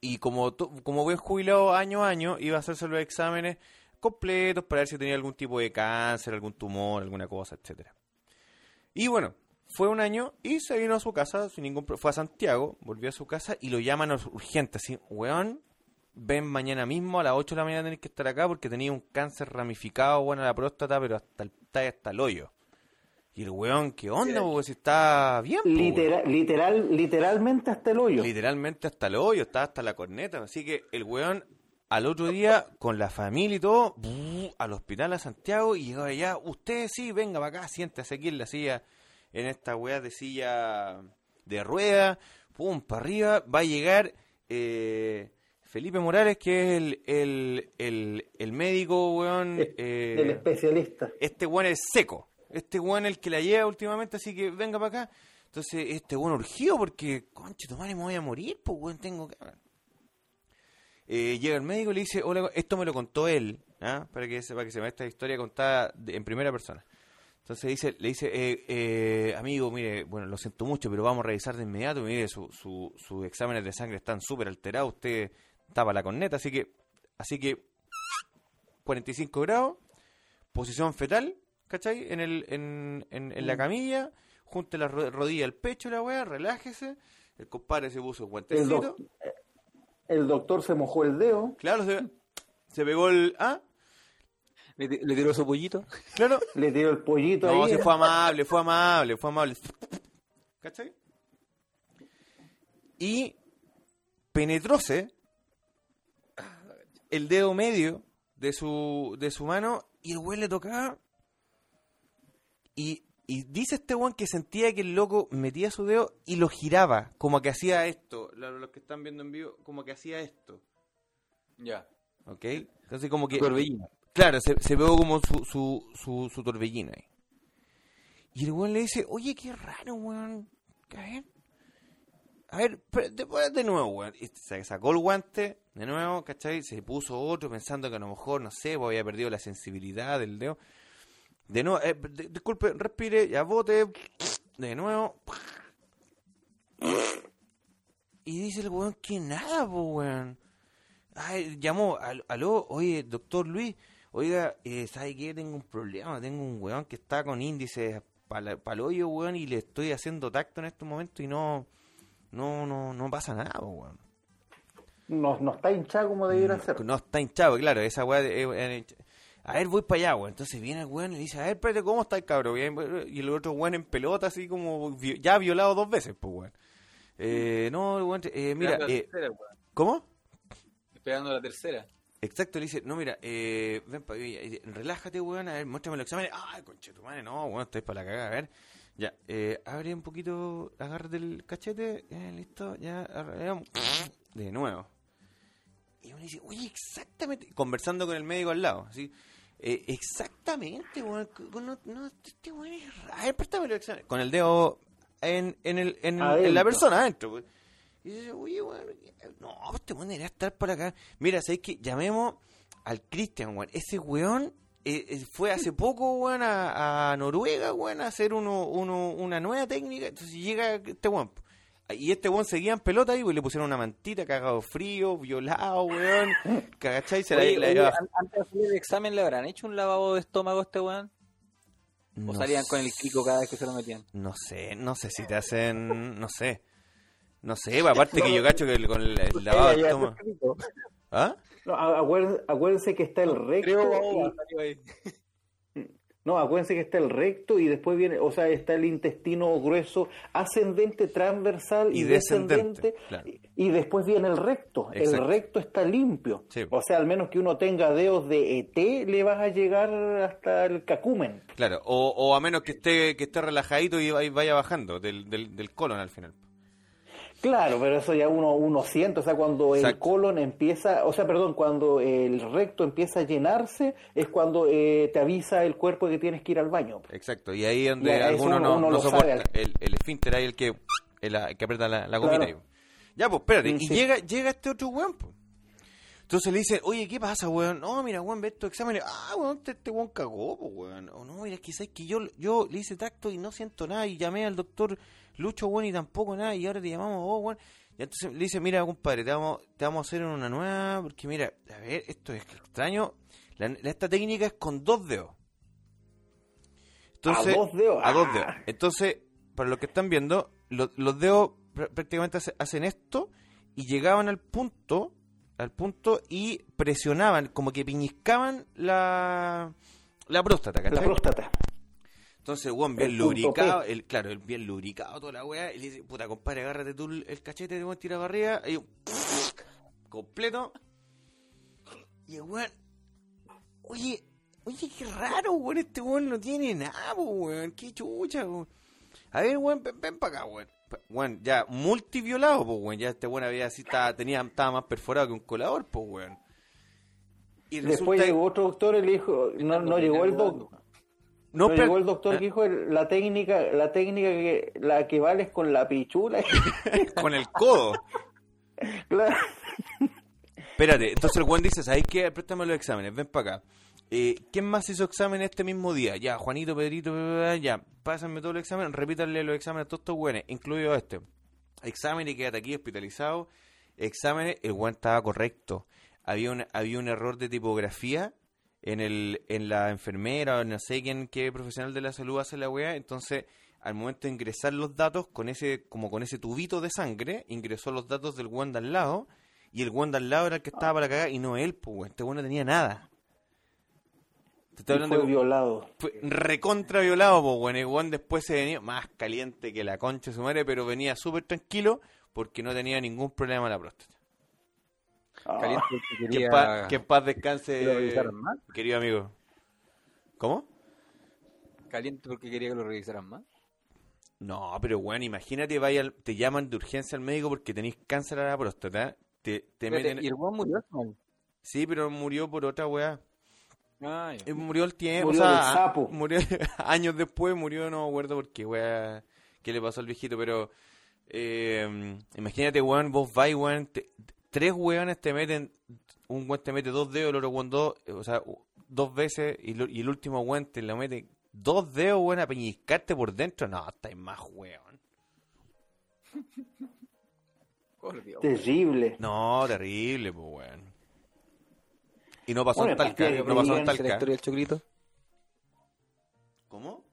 Y como, como buen jubilado año a año, iba a hacerse los exámenes completos para ver si tenía algún tipo de cáncer, algún tumor, alguna cosa, etcétera. Y bueno, fue un año y se vino a su casa sin ningún fue a Santiago, volvió a su casa y lo llaman urgente, así, weón, ven mañana mismo a las 8 de la mañana tenés que estar acá porque tenía un cáncer ramificado, bueno, en la próstata, pero hasta el, hasta el hoyo. Y el weón, ¿qué onda? Porque si está bien, po, weón. Literal, literal, literalmente hasta el hoyo. Literalmente hasta el hoyo, estaba hasta la corneta. Así que el weón al otro día, con la familia y todo, al hospital a Santiago y llegaba allá. Usted sí, venga para acá, siéntese aquí en la silla, en esta weá de silla de rueda, pum, para arriba. Va a llegar eh, Felipe Morales, que es el, el, el, el médico, weón. eh, El especialista. este weón es seco. Este weón es el que la lleva últimamente, así que venga para acá. Entonces, este weón urgido porque, conche, tu madre me voy a morir, pues weón, tengo que... Eh, llega el médico y le dice, hola, esto me lo contó él, ¿ah? para que sepa que se me esta historia contada en primera persona. Entonces dice, le dice, eh, eh, amigo, mire, bueno, lo siento mucho, pero vamos a revisar de inmediato. Mire, su- su- sus exámenes de sangre están súper alterados. Usted tapa la corneta, así que, así que 45 grados, posición fetal, ¿cachai? En, el, en, en, en la camilla, junte la ro- rodilla al pecho, la weá, relájese. El compadre se puso El, guantecito. doc- el doctor se mojó el dedo, Claro, se, se pegó el... ¿Ah? Le tiró su pollito. Claro. le tiró el pollito No, ahí. se fue amable, fue amable, fue amable. ¿Cachai? Y penetróse el dedo medio de su, de su mano y el güey le tocaba. Y, y dice este weón que sentía que el loco metía su dedo y lo giraba, como que hacía esto. Lo- Los que están viendo en vivo, como que hacía esto. Ya. ¿Ok? Entonces como que... Torbellino. Claro, se, se pegó como su, su, su, su torbellina ahí. Y el weón le dice, oye, qué raro, weón. A ver, a ver, pero después de nuevo, weón. Se sacó el guante, de nuevo, ¿cachai? Se puso otro pensando que a lo mejor, no sé, pues había perdido la sensibilidad del dedo. De nuevo, eh, disculpe, respire, ya bote. De nuevo. Y dice el weón que nada, pues, weón. Ay, llamó, al- aló, oye, doctor Luis, oiga, eh, ¿sabe qué? Tengo un problema, tengo un weón que está con índices para el hoyo, weón, y le estoy haciendo tacto en este momento y no, no, no, no pasa nada, po, weón. no, no está hinchada como debiera ser. No está hinchado, claro, esa weá. eh, eh, a ver, voy para allá, weón. Entonces viene el weón y dice, a ver, espérate, ¿cómo está el cabrón? Y el otro weón en pelota, así como ya violado dos veces, pues weón. Eh, no, weón, eh, mira, Esperando la eh, tercera, weón. ¿cómo? Esperando la tercera. Exacto, le dice, no, mira, eh, ven pa, eh, relájate, weón, a ver, muéstrame los exámenes. Ay, conche tu madre, no, weón, estoy para la cagada, a ver. Ya, eh, abre un poquito, agárrate el cachete, eh, listo, ya, arre- de nuevo. Y uno dice, oye, exactamente, conversando con el médico al lado, así, eh, exactamente, weón, no, no, este weón es raro, préstame. Con el dedo en, en, el, en, en la persona, adentro, weón. Y dice, oye, weón, no, este weón debería estar por acá. Mira, ¿sabes qué? Llamemos al Cristian, weón. Ese weón eh, eh, fue hace poco, weón, a, a Noruega, weón, a hacer uno, uno, una nueva técnica. Entonces llega este weón. Y este weón seguía en pelota ahí, weón, le pusieron una mantita, cagado frío, violado, weón. ¿Cachai? Se la- Oye, la oye, antes de hacer el examen, ¿le habrán hecho un lavado de estómago a este weón? ¿O No salían con el clico cada vez que se lo metían? No sé, no sé si te hacen, no sé. No sé, aparte que yo cacho que el- con el, el lavado de estómago. ¿Ah? No, acuérdense que está el recto. Creo, y- no, acuérdense que está el recto y después viene, o sea, está el intestino grueso ascendente, transversal y, Y descendente, descendente. claro. Y, y después viene el recto. Exacto. El recto está limpio. Sí. O sea, al menos que uno tenga dedos de ET, le vas a llegar hasta el cacumen. Claro, o, o a menos que esté que esté relajadito y vaya- bajando del, del, del colon al final. Claro, pero eso ya uno, uno siente, o sea, cuando el colon empieza, o sea, perdón, cuando el recto empieza a llenarse, es cuando eh, te avisa el cuerpo que tienes que ir al baño. Exacto, y ahí donde eso alguno uno- no, lo soporta. sabe. El, el esfínter ahí el que el, el que aprieta la, la gomita. Claro. Ya, pues espérate, Sí, y llega llega este otro weón. pues. Entonces le dice, oye, ¿qué pasa, weón? No, mira, weón, ve estos exámenes. Ah, weón, este, este weón cagó, pues, weón. O no, mira, es que sabes que yo, yo le hice tacto y no siento nada. Y llamé al doctor Lucho, weón, y tampoco nada. Y ahora te llamamos a vos, weón. Y entonces le dice, mira, compadre, te vamos, te vamos a hacer una nueva. Porque mira, a ver, esto es extraño. La- esta técnica es con dos dedos. Entonces, a dos dedos. a dos Ah, dedos. Entonces, para los que están viendo, lo- los dedos pr- prácticamente hace- hacen esto y llegaban al punto, al punto y presionaban, como que piñiscaban la, la próstata, La próstata. Entonces, weón, bien El lubricado, el, claro, el bien lubricado toda la weá, y le dice, puta compadre, agárrate tú el, cachete, weón, tira para arriba, y completo. Y el weón, oye, oye, qué raro, weón, este weón no tiene nada, weón, qué chucha, weón. A ver, weón, ven, ven para acá, weón. Weón, ya multiviolado, pues, weón, ya este weón había así, estaba, tenía, estaba más perforado que un colador, pues, weón. Y Después llegó otro doctor y le dijo, no, no llegó el doctor. No, pero- llegó el doctor ¿Eh? que dijo el- la técnica, la técnica que la que vale es con la pichula. con el codo. Claro. Espérate, entonces el Juan dice, ¿sabes qué? Préstame los exámenes, ven para acá. Eh, ¿Quién más hizo examen este mismo día? Ya, Juanito, Pedrito, ya, pásenme todo el examen, repítanle los exámenes a todos estos güeyes, incluido este. Examen y quédate aquí hospitalizado. Exámenes, el Juan estaba correcto. Había un, había un error de tipografía en el en la enfermera o no sé quién, qué profesional de la salud hace la weá, entonces al momento de ingresar los datos con ese como con ese tubito de sangre, ingresó los datos del Juan de al lado y el Juan de al lado era el que estaba para cagar y no él, pues este weón no tenía nada. Te estoy hablando fue de- violado. fue recontra violado, pues bueno, el weón después se venía más caliente que la concha de su madre, pero venía súper tranquilo porque no tenía ningún problema en la próstata. Ah, Caliente que Que, en quería paz, que en paz descanse, lo revisaran más. querido amigo. ¿Cómo? Caliente porque quería que lo revisaran más. No, pero weón, imagínate, vaya, al- te llaman de urgencia al médico porque tenéis cáncer a la próstata, te, te Espérate, meten... Y el weón murió final. Sí, pero murió por otra weá. Ah, ya. Eh, Murió el tiempo, Murió o sea, sapo. murió años después, murió, no me acuerdo por qué, weá, qué le pasó al viejito, pero eh, imagínate, weón, vos vais, weón, te- tres weones te meten, un weón te mete dos dedos, el otro weón dos, eh, o sea, dos veces, y, lo- y el último weón te lo mete dos dedos, weón, a peñiscarte por dentro, no, estáis más weón. Por Dios. terrible. No, terrible, pues weón. Y no pasó Bueno, en Talca, no pasó en que ¿Esa es la Talca. historia del choclito? ¿Cómo?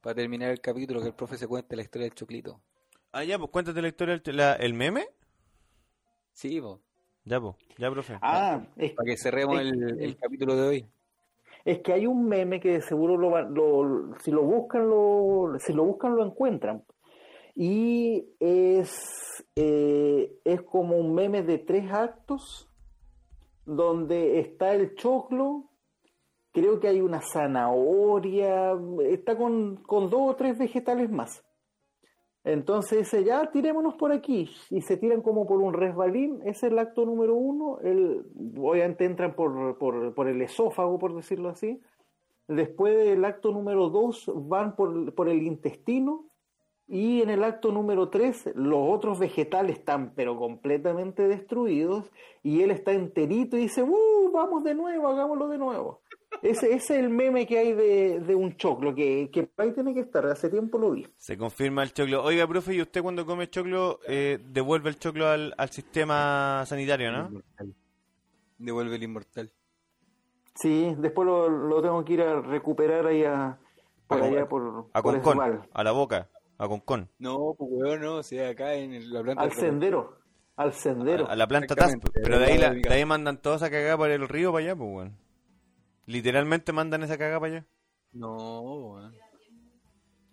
Para terminar el capítulo, que el profe se cuente la historia del choclito. Ah, ya, pues cuéntate la historia, del- la- el meme. Sí, po, Ya, po. Ya, profe. Ah, es, para que cerremos Es- el, el capítulo de hoy. es que hay un meme que seguro lo, van- lo- si lo buscan lo si lo buscan lo encuentran y es eh, es como un meme de tres actos donde está el choclo creo que hay una zanahoria está con, con dos o tres vegetales más entonces dice ya tirémonos por aquí. Y se tiran como por un resbalín. Ese es el acto número uno. El, obviamente entran por, por, por el esófago por decirlo así. Después del acto número 2 van por, por el intestino. Y en el acto número 3 los otros vegetales están pero completamente destruidos. Y él está enterito y dice, ¡Uh, vamos de nuevo, hagámoslo de nuevo! Ese, ese es el meme que hay de, de un choclo, que, que ahí tiene que estar, hace tiempo lo vi. Se confirma el choclo. Oiga, profe, ¿y usted cuando come choclo eh, devuelve el choclo al, al sistema sanitario, no? Inmortal. Devuelve el inmortal. Sí, después lo, lo tengo que ir a recuperar ahí a, por A- allá por, A por Concón, Esmal. a la boca, a Concón. No, pues weón, no, o sea, acá en la planta Al de- sendero, al sendero. A la planta TASP. Pero de ahí, la- de ahí mandan todos a cagar por el río para allá, pues, weón. Literalmente mandan esa cagada para allá. No, weón.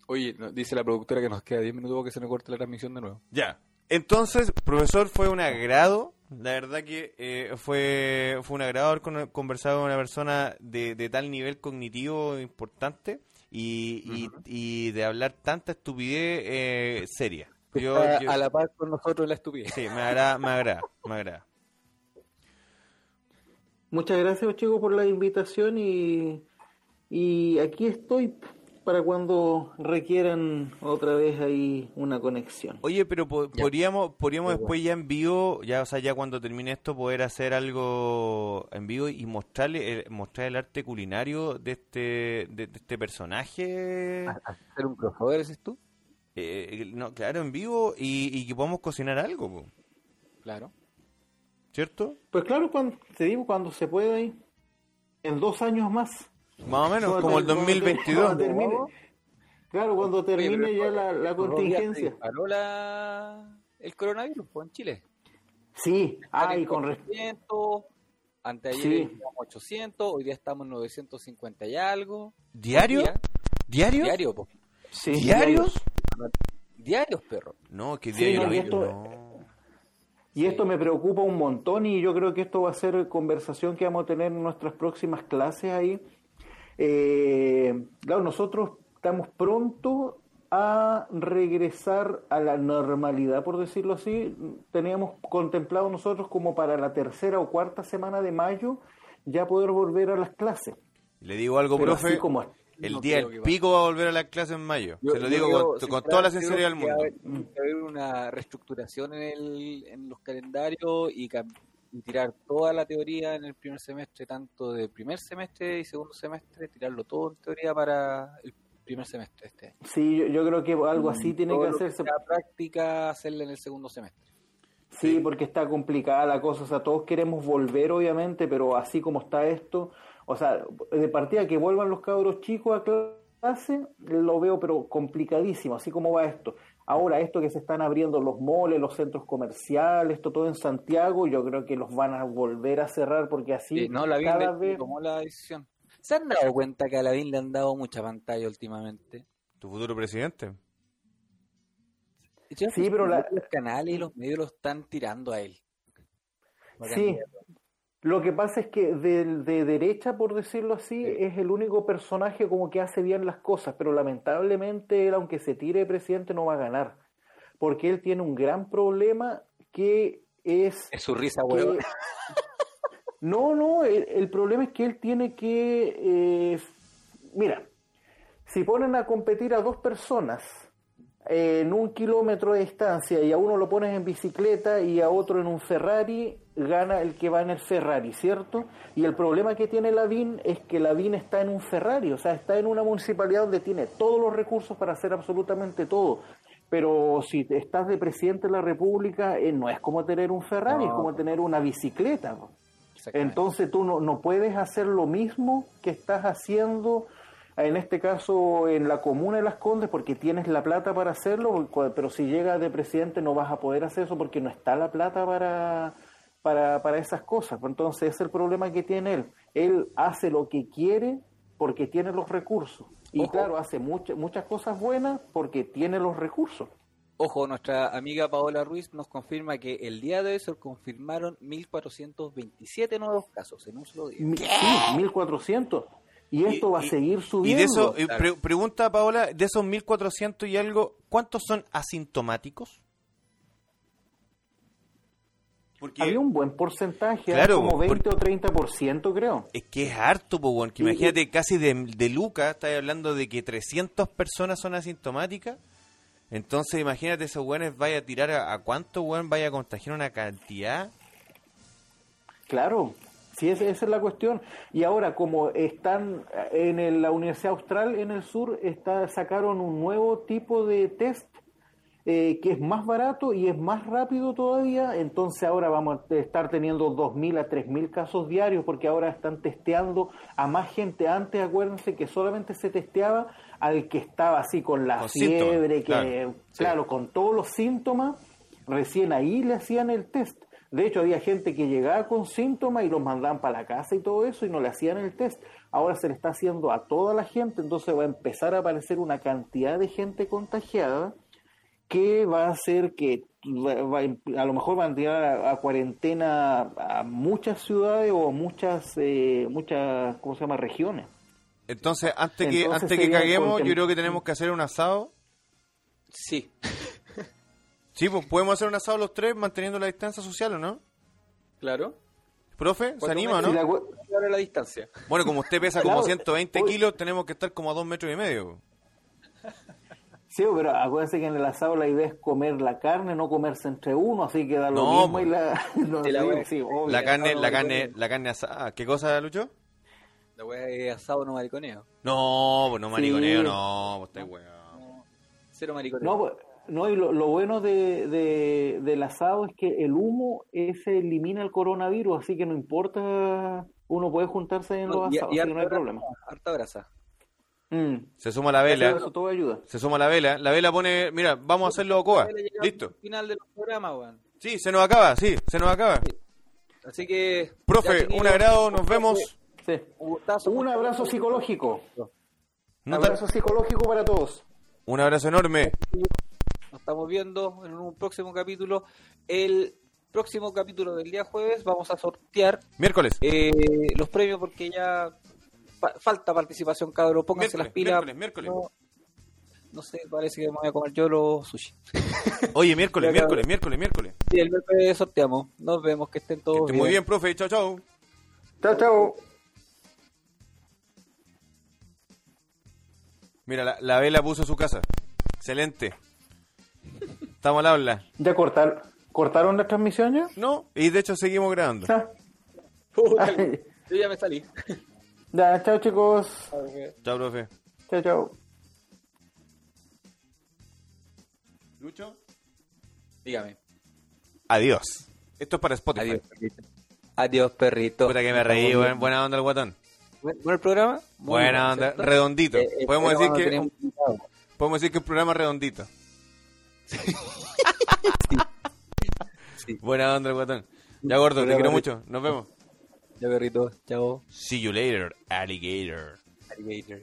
Oye, dice la productora que nos queda 10 minutos para que se nos corte la transmisión de nuevo. Ya. Entonces, profesor, fue un agrado. La verdad que eh, fue, fue un agrado haber con- conversado con una persona de, de tal nivel cognitivo importante y, y, y de hablar tanta estupidez eh, seria. Yo, yo- a la par con nosotros la estupidez. sí, me agrada, me agrada, me agrada. Muchas gracias, chicos, por la invitación y, y aquí estoy para cuando requieran otra vez ahí una conexión. Oye, pero po- Ya. podríamos, podríamos después ya en vivo, ya, o sea, ya cuando termine esto, poder hacer algo en vivo y mostrarle, el, mostrar el arte culinario de este, de, de este personaje. ¿Hacer un crossover, dices tú? Eh, no, claro, en vivo y, y que podamos cocinar algo, po, Claro. ¿Cierto? Pues claro, cuando, te digo, cuando se pueda ahí, en dos años más. Más o menos, Cuando como el te- cuando te- 2022. cuando termine, claro, cuando termine Oye, ya la, la contingencia. disparó la... el coronavirus pues, en Chile. Sí, Están ay, en con res- 400, anteayer Sí. estábamos 800, hoy día estamos en 950 y algo. ¿Diario? ¿Diario? Diario, po. sí, ¿Diarios? Diarios, perro. No, que diario. esto- no. Y esto me preocupa un montón y yo creo que esto va a ser conversación que vamos a tener en nuestras próximas clases ahí. Eh, claro, nosotros estamos pronto a regresar a la normalidad, por decirlo así. Teníamos contemplado nosotros como para la tercera o cuarta semana de mayo ya poder volver a las clases. Le digo algo, Pero profe. así como El No día del pico va a volver a las clases en mayo. Yo- Se lo digo con, con toda la sinceridad del mundo. a haber- que una reestructuración en, el, en los calendarios y, tirar toda la teoría en el primer semestre, tanto de primer semestre y segundo semestre, tirarlo todo en teoría para el primer semestre este año. Sí, yo, yo creo que algo así tiene Todo que hacerse. sea práctica, hacerla en el segundo semestre. Sí, porque está complicada la cosa, o sea, todos queremos volver obviamente, pero así como está esto, o sea, de partida que vuelvan los cabros chicos a clase, lo veo pero complicadísimo, así como va esto. Ahora, esto que se están abriendo los moles, los centros comerciales, esto todo en Santiago, yo creo que los van a volver a cerrar porque así Sí, no, la cada vez... tomó la decisión. ¿Se han dado cuenta que a la BIN le han dado mucha pantalla últimamente? Tu futuro presidente. Yo Sí, pero la- Los canales y los medios lo están tirando a él. Sí. Lo que pasa es que de, de derecha, por decirlo así, Sí. es el único personaje como que hace bien las cosas, pero lamentablemente él, aunque se tire de presidente, no va a ganar, porque él tiene un gran problema que es... Es su risa, que-. No, no, el, el problema es que él tiene que... eh, mira, si ponen a competir a dos personas en un kilómetro de distancia y a uno lo pones en bicicleta y a otro en un Ferrari, gana el que va en el Ferrari, ¿cierto? Y el problema que tiene Lavín es que Lavín está en un Ferrari, o sea, está en una municipalidad donde tiene todos los recursos para hacer absolutamente todo. Pero si estás de presidente de la República, eh, no es como tener un Ferrari, es como tener una bicicleta. Entonces tú no, no puedes hacer lo mismo que estás haciendo en este caso en la comuna de Las Condes porque tienes la plata para hacerlo, pero si llegas de presidente no vas a poder hacer eso porque no está la plata para, para, para esas cosas. Entonces es el problema que tiene él. Él hace lo que quiere porque tiene los recursos. Y claro, hace muchas muchas cosas buenas porque tiene los recursos. Ojo, nuestra amiga Paola Ruiz nos confirma que el día de hoy se confirmaron 1.427 nuevos casos en un solo día. Sí, 1.400. Y esto va a seguir subiendo. Y de eso, eh, pregunta Paola, de esos 1.400 y algo, ¿cuántos son asintomáticos? Porque, Había un buen porcentaje, claro, como 20 o 30% creo. Es que es harto, pues, que imagínate casi de, de Luca, estás hablando de que 300 personas son asintomáticas. Entonces, imagínate, esos buenos vaya a tirar a, cuánto buen vaya a contagiar una cantidad. Claro, sí, esa, es la cuestión. Y ahora, como están en la Universidad Austral en el sur, está, sacaron un nuevo tipo de test eh, que es más barato y es más rápido todavía, entonces ahora vamos a estar teniendo 2.000 a 3.000 casos diarios porque ahora están testeando a más gente. Antes, acuérdense que solamente se testeaba al que estaba así con la fiebre, que claro, con todos los síntomas, recién ahí le hacían el test. De hecho, había gente que llegaba con síntomas y los mandaban para la casa y todo eso y no le hacían el test. Ahora se le está haciendo a toda la gente, entonces va a empezar a aparecer una cantidad de gente contagiada que va a hacer que a lo mejor van a tirar a, cuarentena a muchas ciudades o muchas, eh, muchas ¿cómo se llama?, regiones. Entonces, antes que antes que caguemos, yo creo que tenemos que hacer un asado. Sí. sí, pues podemos hacer un asado los tres manteniendo la distancia social, ¿o no? Claro. Profe, ¿se anima, no? la distancia. Bueno, como usted pesa como 120 kilos, tenemos que estar como a dos metros y medio. Sí, pero acuérdense que en el asado la idea es comer la carne, no comerse entre uno, así que da lo mismo y la... la, carne, la carne, la carne asada. ¿Qué cosa, Lucho? La wea es asado no mariconeo. No, pues no mariconeo, no, pues está weón. Cero mariconeo. No, pues, no y lo, bueno de, de, del asado es que el humo ese elimina el coronavirus, así que no importa, uno puede juntarse en los asados, y, no hay problema. Harta grasa. Mm. Se suma la vela. Se suma la vela. La vela pone, mira, vamos a hacerlo a Coa. Listo. Final de los programas, weón. Sí, se nos acaba, sí, se nos acaba. Así que. Profe, un agrado, nos vemos. Sí. Un, abrazo psicológico. Un abrazo psicológico para todos. Un abrazo enorme. Nos estamos viendo en un próximo capítulo. El próximo capítulo del día jueves vamos a sortear. Miércoles. Eh, los premios porque ya falta participación, cabrón. Pónganse las pilas. Miércoles, No, sé, parece que me voy a comer yo los sushi. Oye, miércoles, miércoles, miércoles, miércoles. Sí, el miércoles sorteamos. Nos vemos, que estén todos Muy bien, profe. Chao, chao. Chao, chao. Mira, la, la vela puso su casa. Excelente. Estamos al habla. ¿Ya cortar, cortaron la transmisión ya? No, y de hecho seguimos grabando. yo ya me salí. Ya, chao chicos. Chao, profe. Chao, chao. Lucho. Dígame. Adiós. Esto es para Spotify. Adiós, perrito. Adiós, perrito. Puta que me reí, buena onda el guatón. ¿Buen el programa? buena onda, redondito. Eh, eh, podemos decir que podemos decir que el programa redondito. sí. Buena onda el guatón. Ya gordo, te quiero mucho. Nos vemos. Ya perrito, chao. See you later, alligator. Alligator.